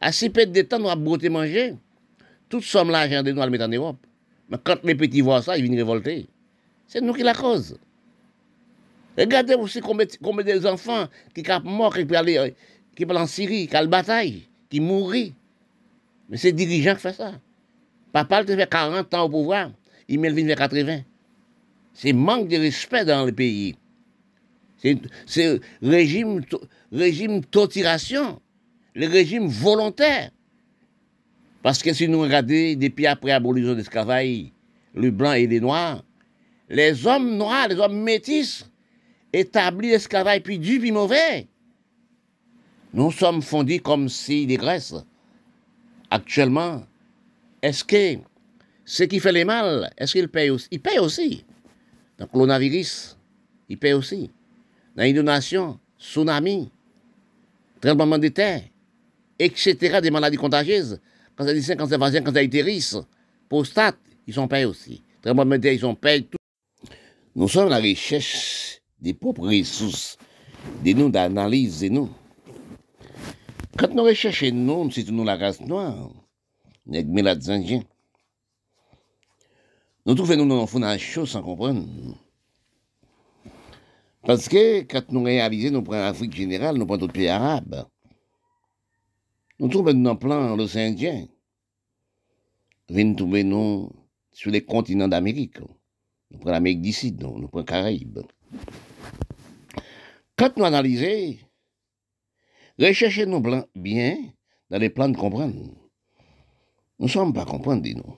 À si peu de temps, nous avons beauté manger. Tout somme l'argent de nous à le mettre en Europe. Mais quand les petits voient ça, ils viennent révolter. C'est nous qui la cause. Regardez aussi combien, combien d'enfants qui sont morts, qui peuvent aller, qui en Syrie, qui ont bataille, qui mourent. Mais c'est dirigeants qui font ça. Papa, il fait 40 ans au pouvoir, il met le vers 80. C'est manque de respect dans le pays. C'est régime, régime torturation, le régime volontaire. Parce que si nous regardons, depuis après l'abolition de l'esclavage, le blanc et les noirs, les hommes noirs, les hommes métis, établis l'esclavage, puis du, puis mauvais. Nous sommes fondés comme si des Grèces. Actuellement, est-ce que ce qui fait les mal, est-ce qu'il paye aussi? Il paye aussi. Donc, coronavirus, ils payent aussi. Dans l'inondation, tsunami, tremblement de terre, etc., des maladies contagieuses, quand ça dit quand c'est vagin, quand ça utérus, prostate, ils sont payés aussi. De terre, ils sont payés tout. Nous sommes à la recherche des propres ressources, des noms d'analyse de nous. Quand nous recherchons nous, c'est nous la race noire, les malades indiens. Nous trouvons nous dans une chose sans comprendre. Parce que quand nous réalisons, nous prenons l'Afrique générale, nous prenons d'autres pays arabes. Nous trouvons le plan l'océan Indien. Nous trouver nous sur les continents d'Amérique. Nous prenons l'Amérique Sud, nous prenons les Caraïbes. Quand nous analysons, recherchez nous bien dans les plans de comprendre. Nous ne sommes pas comprendre, nous.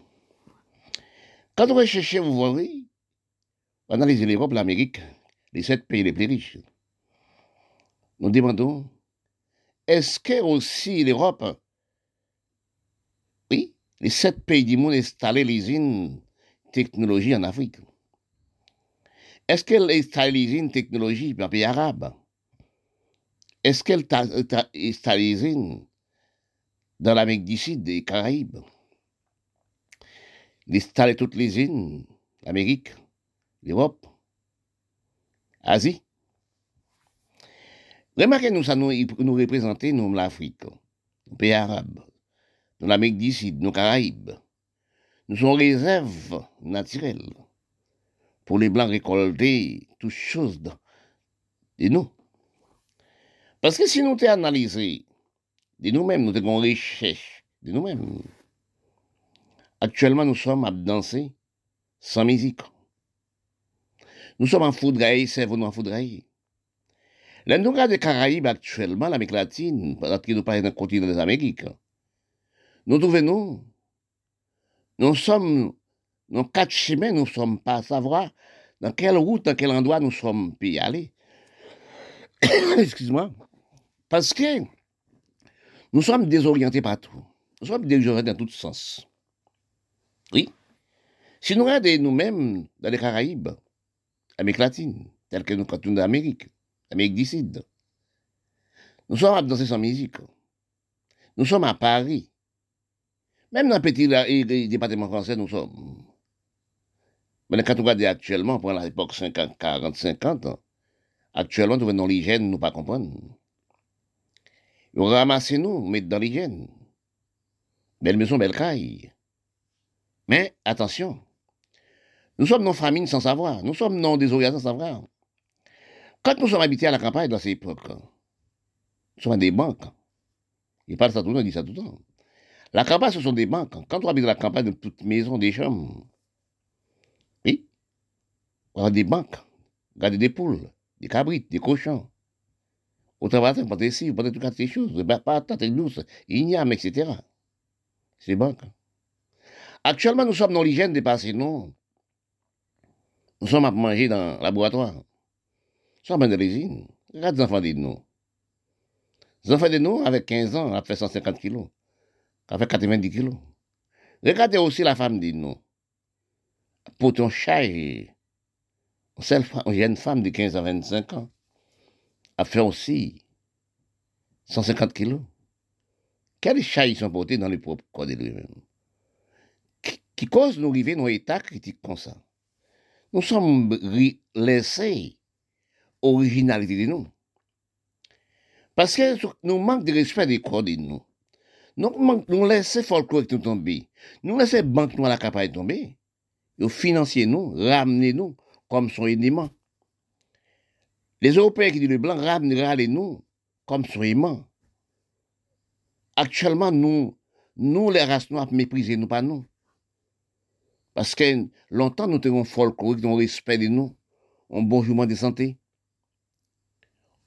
Quand vous recherchez, vous voyez, analysez l'Europe, l'Amérique, les sept pays les plus riches. Nous demandons, est-ce que aussi l'Europe, oui, les sept pays du monde installent les usines technologie en Afrique? Est-ce qu'elle installe les usines technologie dans les pays arabes? Est-ce qu'elle usines dans l'Amérique du Sud les Caraïbes? Il installe toutes les usines, l'Amérique, l'Europe, Asie? Remarquez nous, ça nous, l'Afrique, les pays arabes, l'Amérique du Sud, nos Caraïbes. Nous sommes réserves naturelles pour les Blancs récolter toutes choses de, nous. Parce que si nous t'es de nous-mêmes, nous avons recherche de nous-mêmes. Actuellement, nous sommes à danser sans musique. Nous sommes en foudraille, vous nous en foudraille. Les nous des Caraïbes actuellement, l'Amérique latine, parce que nous parlons d'un continent des Amériques, nous trouvons nous, sommes, dans quatre chemins, nous ne sommes pas à savoir dans quelle route, dans quel endroit nous sommes pu aller. *coughs* Excuse-moi. Parce que nous sommes désorientés partout. Nous sommes désorientés dans tous sens. Oui. Si nous regardons nous-mêmes dans les Caraïbes, Amérique latine, tel que nous continuons d'Amérique, Amérique du Sud. Nous sommes à danser sans musique. Nous sommes à Paris. Même dans le petit département français, nous sommes. Mais quand on regarde actuellement, pour l'époque 50, 40, 50, actuellement, nous dans l'hygiène, nous ne pas comprendre. Ils nous, mettre dans l'hygiène. Belle maison, belle caille. Mais attention, nous sommes non famines sans savoir. Nous sommes non désolés sans savoir. Quand nous sommes habités à la campagne dans ces époques, nous sommes des banques. Ils parlent ça tout le temps, ils disent ça tout le temps. La campagne, ce sont des banques. Quand on habite à la campagne, de toute maison, des chambres, oui, on a des banques, garder des poules, des cabrites, des cochons. Au travail, on peut ici, on peut tout ces choses, des patates, des douces, ignames, etc. C'est des banques. Actuellement, nous sommes dans l'hygiène dépassée, non? Nous sommes à manger dans le laboratoire. Sommes dans l'usine. Regarde les enfants de nous. Les enfants de nous, avec 15 ans, ont fait 150 kilos. Ont fait 90 kilos. Regardez aussi la femme de nous. Pour ton chat, une jeune femme de 15 à 25 ans a fait aussi 150 kilos. Quels chats ils sont portés dans les propres corps de lui-même? Qui cause nous arriver dans état critique comme ça? Nous sommes laissés originalité de nous. Parce que nous manquons de respect des corps de nous. Nous, nous laissons folklore nous tomber. Nous laissons banque nous à la capacité tomber. Nous financiers nous, ramener nous comme son aimant. Les Européens qui disent le blanc ramener nous comme son aimant. Actuellement, nous, nous les races noires méprisés, nous pas nous. Parce que longtemps, nous avons folklorique, nous respect de nous, un bon jugement de santé.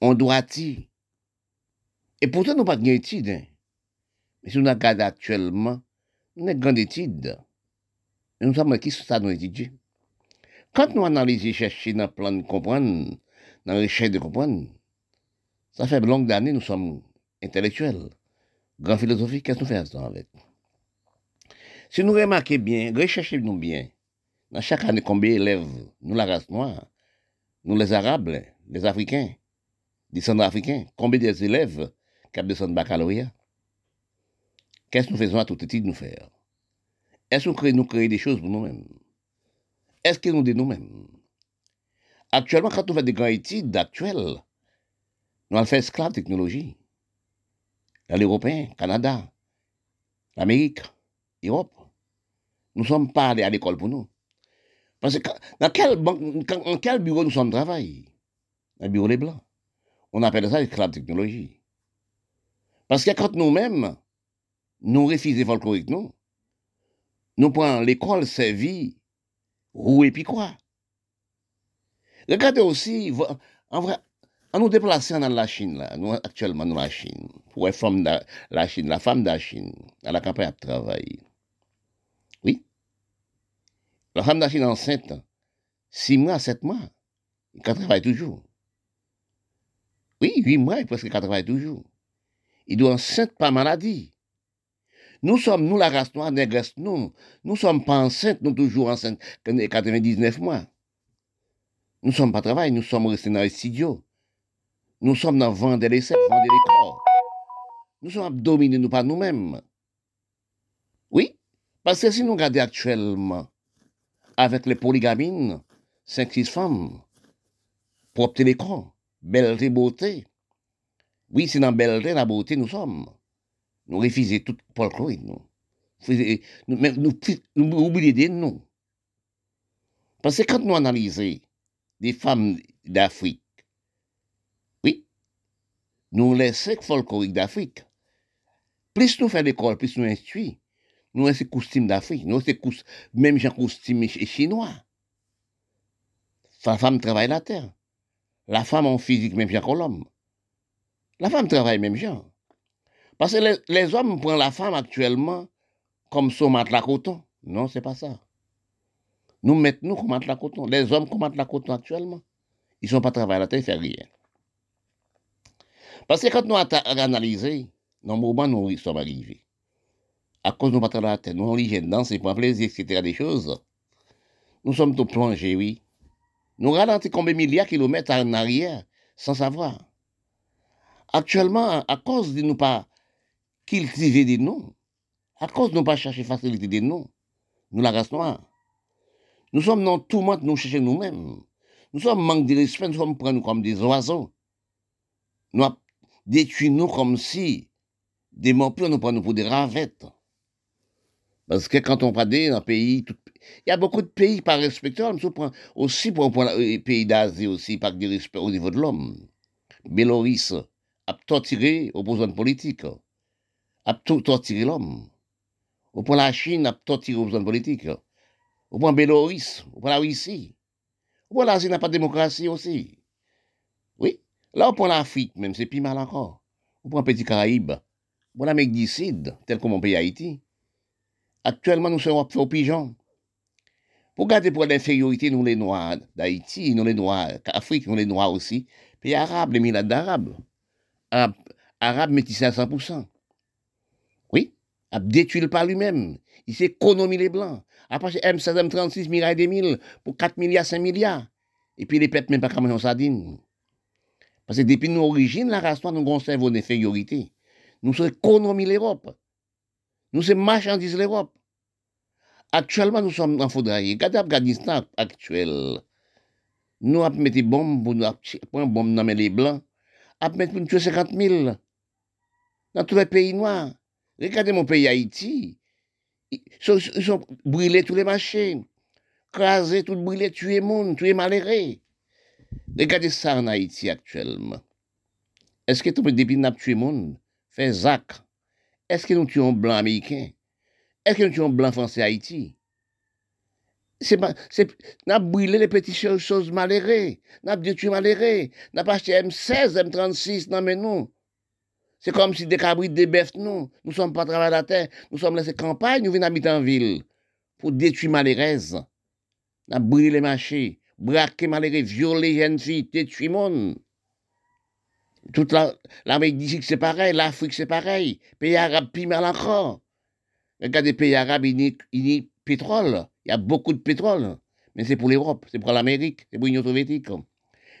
On doit dire. Et pourtant, nous pas d'études. Hein. Mais si nous regardons actuellement, nous avons grande étude. Et nous savons qui ça nous étudier. Quand nous analysons, cherchons dans le plan de comprendre, dans la recherche de comprendre, ça fait longue années, nous sommes intellectuels, grands philosophiques, qu'est-ce que nous faisons avec? Si nous remarquons bien, recherchez-nous bien, dans chaque année, combien d'élèves, nous, la race noire, nous les Arabes, les Africains, descendants africains, combien des élèves qui descendent baccalauréat? Qu'est-ce que nous faisons à toute étude nous faire? Est-ce que nous créons des choses pour nous-mêmes? Est-ce que nous de nous-mêmes Actuellement, quand on fait des grandes études actuelles, nous allons faire esclave technologie. L'Européen, Canada, l'Amérique, l'Europe. Nous ne sommes pas allés à l'école pour nous. Parce que dans quel, dans quel bureau nous sommes travaillés Dans le bureau des Blancs. On appelle ça esclave technologie. Parce que quand nous-mêmes, nous refusons folklorique, nous, nous prenons l'école servie, roue et puis quoi. Regardez aussi, en vrai, en nous déplaçant dans la Chine, nous actuellement dans la Chine, pour être femme de la Chine, la femme de la Chine, elle a campagne à travailler. Oui. La femme de la Chine enceinte, six mois, sept mois, elle travaille toujours. Oui, huit mois, presque qu'elle travaille toujours. Il doit enceinte par maladie. Nous sommes, nous, la race noire, négresse, nous. Nous sommes pas enceintes, nous toujours enceintes, 99 mois. Nous sommes pas travail, nous sommes restés dans les studios. Nous sommes dans vendre les sept, vendre les corps. Nous sommes dominés, nous, pas nous-mêmes. Oui, parce que si nous regardons actuellement, avec les polygamines, 5-6 femmes, pour les corps, belleté, beauté. Oui, c'est dans belleté, la beauté, nous sommes. Nous refusons tout folklore, nous. Nous, nous, nous, oublions de nous. Parce que quand nous analysons des femmes d'Afrique, oui, nous laissons folklorique d'Afrique. Plus nous faisons l'école, plus nous instruisons. Nous avons ces costumes d'Afrique, nous avons même gens costumes chinois. La femme travaille la terre. La femme en physique, même bien que l'homme. La femme travaille même gens. Parce que les, hommes prennent la femme actuellement comme son la coton. Non, c'est pas ça. Nous mettons comme la coton. Les hommes comme la coton actuellement. Ils ne sont pas travaillés à la terre, ils ne font rien. Parce que quand nous avons analysé, dans où nous sommes arrivés, à cause de nous pas la terre, nous avons l'hygiène, danser, pour plaisir, etc., des choses, nous sommes tout plongés, oui. Nous ralentissons combien milliards de kilomètres en arrière, sans savoir. Actuellement, à cause de nous pas cultiver des noms, à cause de ne pas chercher facilité des noms, nous la race noire. Nous sommes dans tout le monde, nous chercher nous-mêmes. Nous sommes manque de respect, nous sommes pris comme des oiseaux. Nous détruisons nous comme si des morpions nous prennent pour des ravettes. Parce que quand on parle d'un pays, il y a beaucoup de pays pas respectables, aussi pour les pays d'Asie aussi, pas de respect au niveau de l'homme. Bélorusse a torturé opposants politiques a torturé l'homme. Au point la Chine a torturé aux hommes politiques. Au point Bélorusse, au point la Russie. Au point l'Asie n'a pas de démocratie aussi. Oui. Là, au point l'Afrique, même, c'est plus mal encore. Au point Petit Caraïbe. Au point l'Amérique du tel comme mon pays Haïti. Actuellement, nous sommes au pigeon. Pour garder pour l'infériorité, nous les Noirs d'Haïti, nous les Noirs d'Afrique, nous les Noirs aussi. Pays arabes, les milliards d'Arabes. Arabes métissés à 100% a détruit par lui-même. Il s'est économisé les Blancs. Après, M16, M36, milliards et mille pour 4 milliards, 5 milliards. Et puis les peuples même pas comme en sardine. Parce que depuis nos origines, la race noire, nous avons un cerveau d'infériorité. Nous sommes économisés l'Europe. Nous sommes marchandises l'Europe. Actuellement, nous sommes en foudre. Gardez Afghanistan actuel. Nous avons mis des bombes pour nous apprendre bombes dans les blancs. Nous mettre pour nous tuer 50 000. Dans tous les pays noirs. Regardez mon pays Haïti. Ils sont, ils sont brûlés tous les marchés. Crasés, tout brûlés, tués monde, tués malheureux. Regardez ça en Haïti actuellement. Est-ce que tu peux depuis tuer monde? Fais acte. Eske nou tuyon blan Ameriken? Eske nou tuyon blan Fransè Haiti? Se pa, se, nap brile le peti chos malere, nap ditu malere, nap achte M16, M36 nan men nou. Se kom si dekabri debeft nou, nou som pa travay la ter, nou som lese kampay, nou ven abitan vil. Pou ditu malerez, nap brile le maché, brake malere, viole jen fi, ditu moun. Toute l'Amérique d'ici, c'est pareil. L'Afrique, c'est pareil. Pays arabes, mal encore. Regardez, les pays arabes, il y a pétrole. Il y a beaucoup de pétrole. Mais c'est pour l'Europe, c'est pour l'Amérique, c'est pour l'Union soviétique.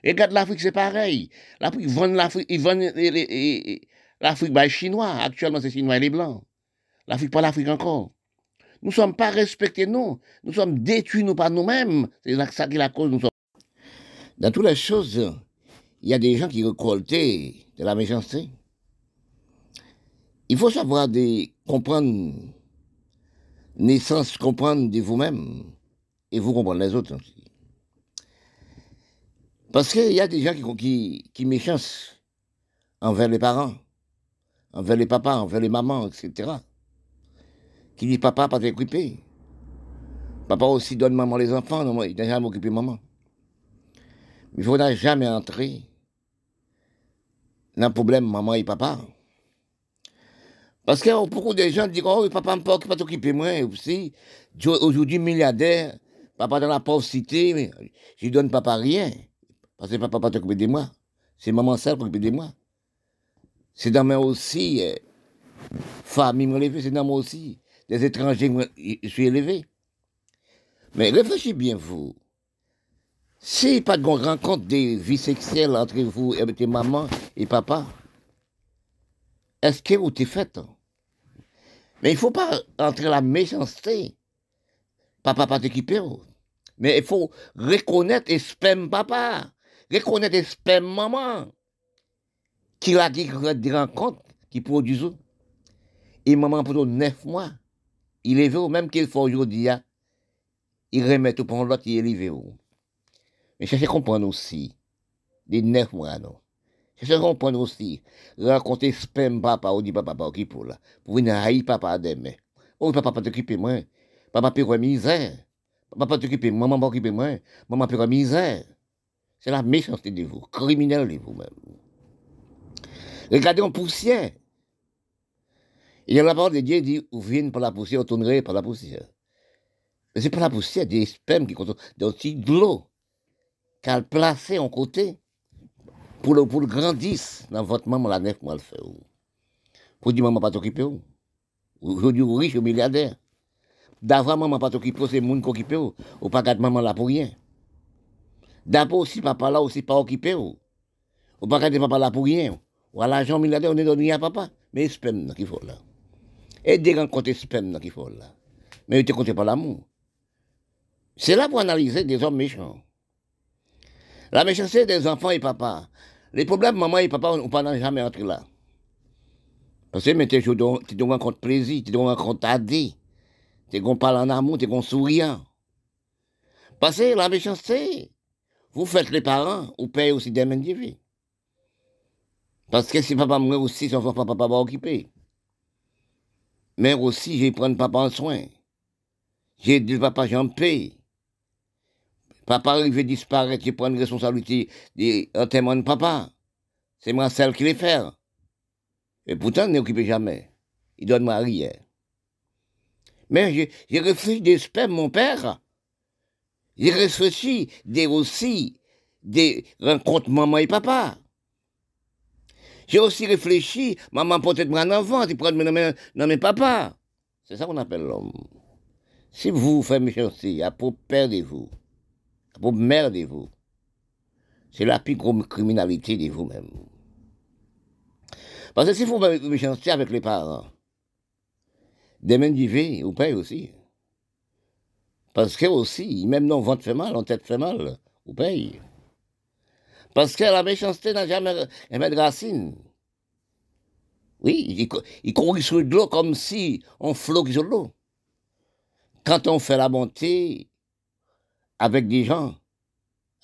Regarde l'Afrique, c'est pareil. L'Afrique, ils vendent l'Afrique, ils vendent l'Afrique by chinois. Actuellement, c'est chinois et les blancs. L'Afrique, pas l'Afrique encore. Nous ne sommes pas respectés, non. Nous sommes détruits, nous, par nous-mêmes. C'est ça qui est la cause. Nous sommes... Dans toutes les choses, il y a des gens qui récoltaient de la méchanceté. Il faut savoir de comprendre naissance, comprendre de vous-même et vous comprendre les autres aussi. Parce qu'il y a des gens qui, qui, qui méchancent envers les parents, envers les papas, envers les mamans, etc. Qui dit papa, pas t'occuper. Papa aussi donne maman les enfants, non, il n'a jamais occupé maman. Mais il ne faudra jamais entrer le problème maman et papa. Parce que beaucoup de gens disent, oh, papa ne peut pas t'occuper moi aussi. Aujourd'hui, milliardaire, papa dans la pauvre cité, je ne donne papa rien. Parce que papa pas t'occuper de moi. C'est maman seule qui s'occupe de moi. C'est dans moi aussi, euh, famille m'élever, c'est dans moi aussi. Des étrangers, je suis élevé. Mais réfléchissez bien, vous. Si pas de rencontre des vies sexuelles entre vous et votre maman et papa, est-ce que vous t'es fait Mais il ne faut pas entrer la méchanceté. Papa pas t'équiper. Mais il faut reconnaître espème papa, reconnaître espème maman, qui a dit des rencontres qui produisent. Et maman pendant neuf mois, il est vu même qu'il faut aujourd'hui, hein. il remet tout pour l'autre, il est élevé. Mais cherchez à comprendre aussi, des neuf mois, non. Cherchez à comprendre aussi, raconter spam papa ou dit papa pas occupé là, pour venir haïr papa demain. Oh, papa pas t'occuper moi, papa peut misère. Papa pas t'occuper, maman pas occuper moi, maman peut misère. C'est la méchanceté de vous, criminel de vous-même. Regardez en poussière. Et la parole de Dieu dit, vous venez par la poussière, vous tournerez par la poussière. Mais c'est pas la poussière, des spermes qui contiennent de l'eau qu'elle placé en côté pour le, pour le grandir dans votre maman la neuf mois le fait. Pour dire maman pas t'occuper. Aujourd'hui, vous riche, milliardaire. D'avant, maman pas t'occuper, c'est le monde qui occupe. Ou pas garder maman là pour rien? D'abord aussi, papa là aussi pas occupé. Ou pas garder papa là pour rien. Ou à l'argent milliardaire, on est donné à papa. Mais sperme qu'il faut là. Et des rencontres sperme qu'il faut là. Mais tu ne comptes pas l'amour. C'est là pour analyser des hommes méchants. La méchanceté des enfants et papa. Les problèmes maman et papa, on ne jamais entrer là. Parce que tu tu un compte plaisir, tu un compte adé. Tu parle en amour, tu un souriant. Parce que la méchanceté, vous faites les parents, vous payez aussi des vie. Parce que si papa meurt aussi, son papa va occuper. Mais aussi, je vais prendre papa en soin. J'ai dit papa, j'en paye. Papa arrive disparaître, je prends une responsabilité un témoin de papa. C'est moi celle qui les fait. Et pourtant, ne occupé jamais. Il donne moi rien. Mais j'ai réfléchi des mon père. J'ai réfléchi des aussi des rencontres maman et papa. J'ai aussi réfléchi, maman peut-être un enfant, tu prends dans mes papa. C'est ça qu'on appelle l'homme. Si vous faites méchanceté, à perdez-vous. Vous merdez-vous. C'est la plus grosse criminalité de vous-même. Parce que si vous méchanceté avec les parents, demain du vie, vous payez aussi. Parce que aussi, même non, ventre fait mal, en tête fait mal, vous payez. Parce que la méchanceté n'a jamais, de racine. Oui, il, il sur l'eau comme si on flotte sur l'eau. Quand on fait la bonté, avec des gens,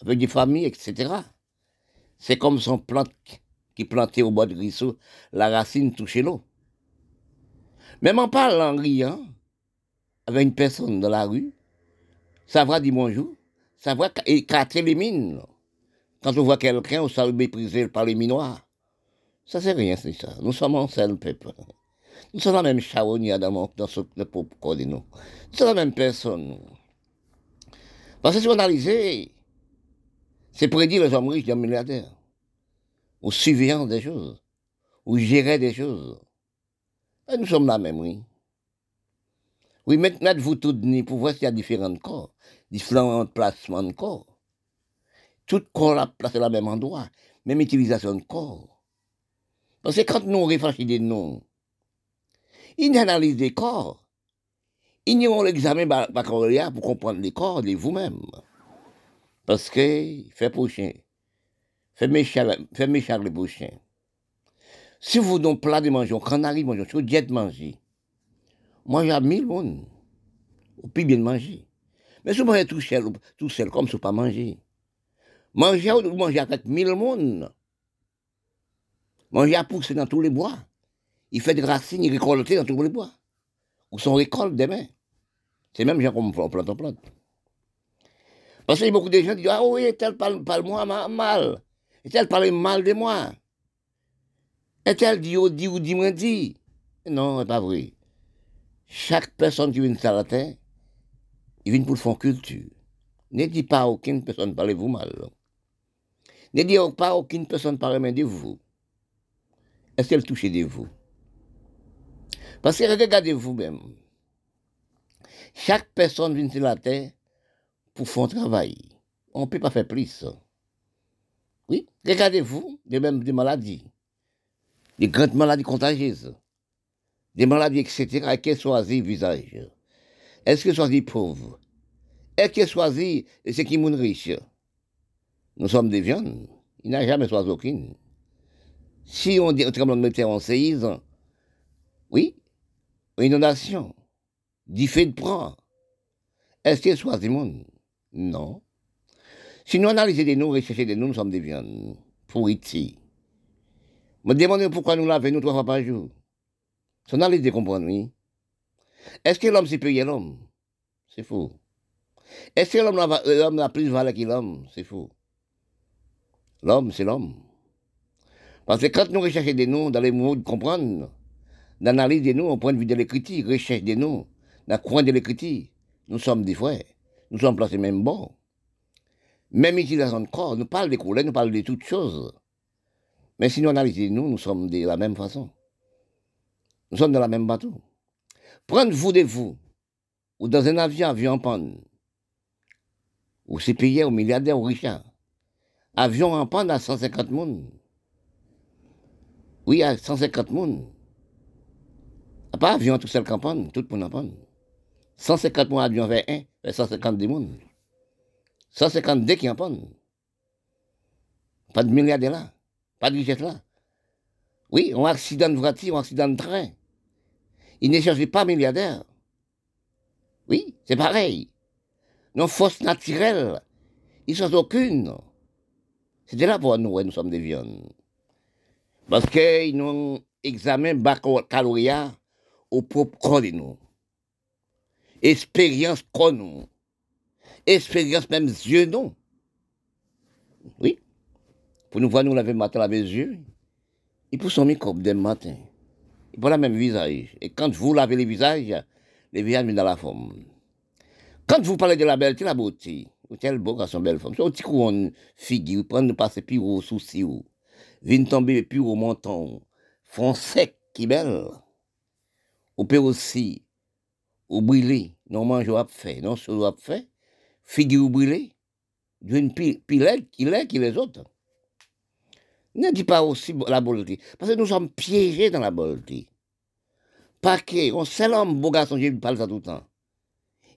avec des familles, etc. C'est comme son plante qui plantait au bord du ruisseau, la racine touchait l'eau. Même en parlant, en riant, avec une personne dans la rue, ça va dire bonjour, ça va éclater les mines. Quand on voit quelqu'un, on s'est méprisé par les minois. Ça, c'est rien, c'est ça. Nous sommes un seul peuple. Nous sommes la même charogne dans, dans ce, peuple de nous. Nous sommes la même personne. Parce que si on analyse, c'est prédire les hommes riches des milliardaires, ou surveillant des choses, ou gérer des choses. Et nous sommes là même, oui. Oui, maintenant, vous tout pour voir s'il y a différents corps, différents placements de corps? tout corps a placé au même endroit, même utilisation de corps. Parce que quand nous réfléchissons des noms, il analyse des corps. A l'examen baccalauréat pour comprendre les corps de vous-même. Parce que, fait prochain, fait méchant, fait méchant les prochains. Si vous donnez plat de manger, arrive manger, si vous dites manger, moi j'ai mille monde, ou puis bien manger. Mais si vous mangez tout seul, tout seul, comme si vous pas manger. Manger ou manger avec mille monde. Manger à pousser dans tous les bois. Il fait des racines, il récolte dans tous les bois. Ou son récolte demain. C'est même gens comme on plante, on plante. Parce que beaucoup de gens disent, ah oui, tel parle, parle moi mal. Et tel parle mal de moi. Et tel dit, oh, dit, ou dit, moi dit. Non, c'est pas vrai. Chaque personne qui vient sur la terre, il vient pour faire culture. Ne dis pas à aucune personne parlez-vous mal. Ne dis pas à aucune personne parlez de vous. Est-ce qu'elle touche de vous? Parce que regardez vous-même. Chaque personne vient sur la terre pour faire un travail. On ne peut pas faire plus. Oui, regardez-vous, des mêmes des maladies, des grandes maladies contagieuses, des maladies, etc., qu'elles choisissent visage. Est-ce qu'elles choisissent pauvres? Est-ce qu'elles choisissent ceux qui sont riches Nous sommes des viandes. Il n'a jamais choisi aucune. Si on dit un tremblement de en séisme, oui, une inondation, fait de prendre, est-ce qu'elles choisissent le monde Non. Si nous analysons des noms, recherchons des noms, nous sommes des viandes. Pour ici. Me demandez pourquoi nous lavons nous trois fois par jour. On analyse de comprendre, oui. Est-ce que l'homme c'est payer l'homme? C'est faux. Est-ce que l'homme a plus de valeur que l'homme? C'est faux. L'homme, c'est l'homme. Parce que quand nous recherchons des noms dans les mots de comprendre, d'analyse des noms au point de vue de l'écriture, recherche des noms, dans le coin de l'écriture, nous sommes des frères. Nous sommes placés même bon. Même utilisation de corps, nous parlons des couleurs, nous parlons de toutes choses. Mais si nous analysons nous, nous sommes de la même façon. Nous sommes dans la même bateau. Prenez-vous de vous, ou dans un avion, avion en panne, ou c'est payé aux milliardaires, aux riches. Avion en panne à 150 personnes. Oui, à 150 personnes. Pas avion tout seul campagne, tout le monde en panne. 150 mois avion vers 1, vers 150 des monde. 152 qui en panne. Pas de milliardaires là. Pas de richesse là. Oui, un accident de voiture, un accident de train. Il ne cherche pas milliardaire. Oui, c'est pareil. Nos forces naturelles, ils sont aucune. C'était là pour nous, nous sommes des viandes. Parce qu'ils nous examinent baccalauréat au propre corps de nous. Expérience nous. Expérience même yeux non. Oui. Pour nous voir nous laver matin, les yeux. Il pousse son microbe dès matin. Il prend le même visage. Et quand vous lavez les visages, les visages dans la forme. Quand vous parlez de la belleté, la beauté, quel beau garçon, belle femme. C'est un petit couronne figure, prendre passer plus au souci, vient tomber plus au menton, front sec qui belle. On peut aussi, ou brûler, non manger à fait, non ce à fait, figure brûlée, d'une pilette qui l'est qui les autres. Ne dis pas aussi la beauté, parce que nous sommes piégés dans la beauté. Pas que, on sait l'homme, beau garçon, j'ai parle ça tout le temps.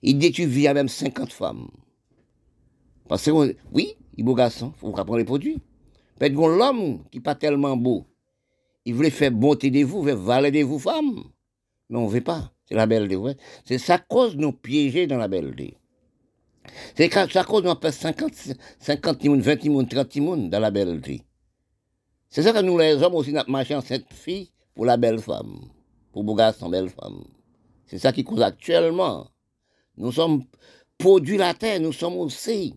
Il dit tu vis avec même 50 femmes. Parce que, oui, il est beau garçon, il faut prendre les produits. Peut-être que l'homme qui n'est pas tellement beau, il voulait faire bonté de vous, faire valer de vous femmes. Mais on ne veut pas. C'est la belle ouais. C'est ça cause nous piéger dans la belle C'est ça cause nous fait 50, 50 20 30 dans la belle C'est ça que nous, les hommes, aussi, nous marchons cette fille pour la belle femme. Pour beau garçon, belle femme. C'est ça qui cause actuellement. Nous sommes produits la terre, nous sommes aussi.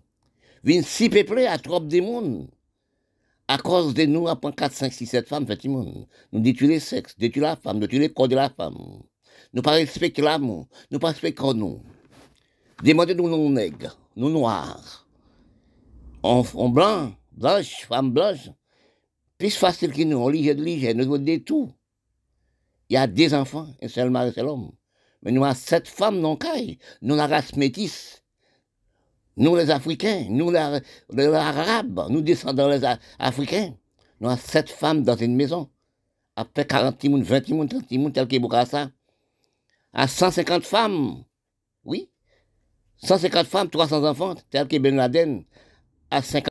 Vins si peuplés à trop de monde. À cause de nous, après 4, 5, 6, 7 femmes, effectivement. Nous détruisons le sexe, détruisons la femme, détruisons le corps de la femme. Nous pas respectons l'amour, nous pas respectons nous. Demandez-nous nos nègres, nous noirs. On, on blanc, blanche, femme blanche. Plus facile que nous, on lit de nous avons tout. Il y a des enfants, un seul mari, un seul homme. Mais nous avons sept femmes non caille. Nous la race métisse. Nous, les Africains, nous, les, Arabes, nous descendons les Africains, nous avons sept femmes dans une maison. Après 40 personnes, 20 personnes, 30 personnes, tel que ça. À 150 femmes, oui. 150 femmes, 300 enfants, tel que Ben Laden. À 50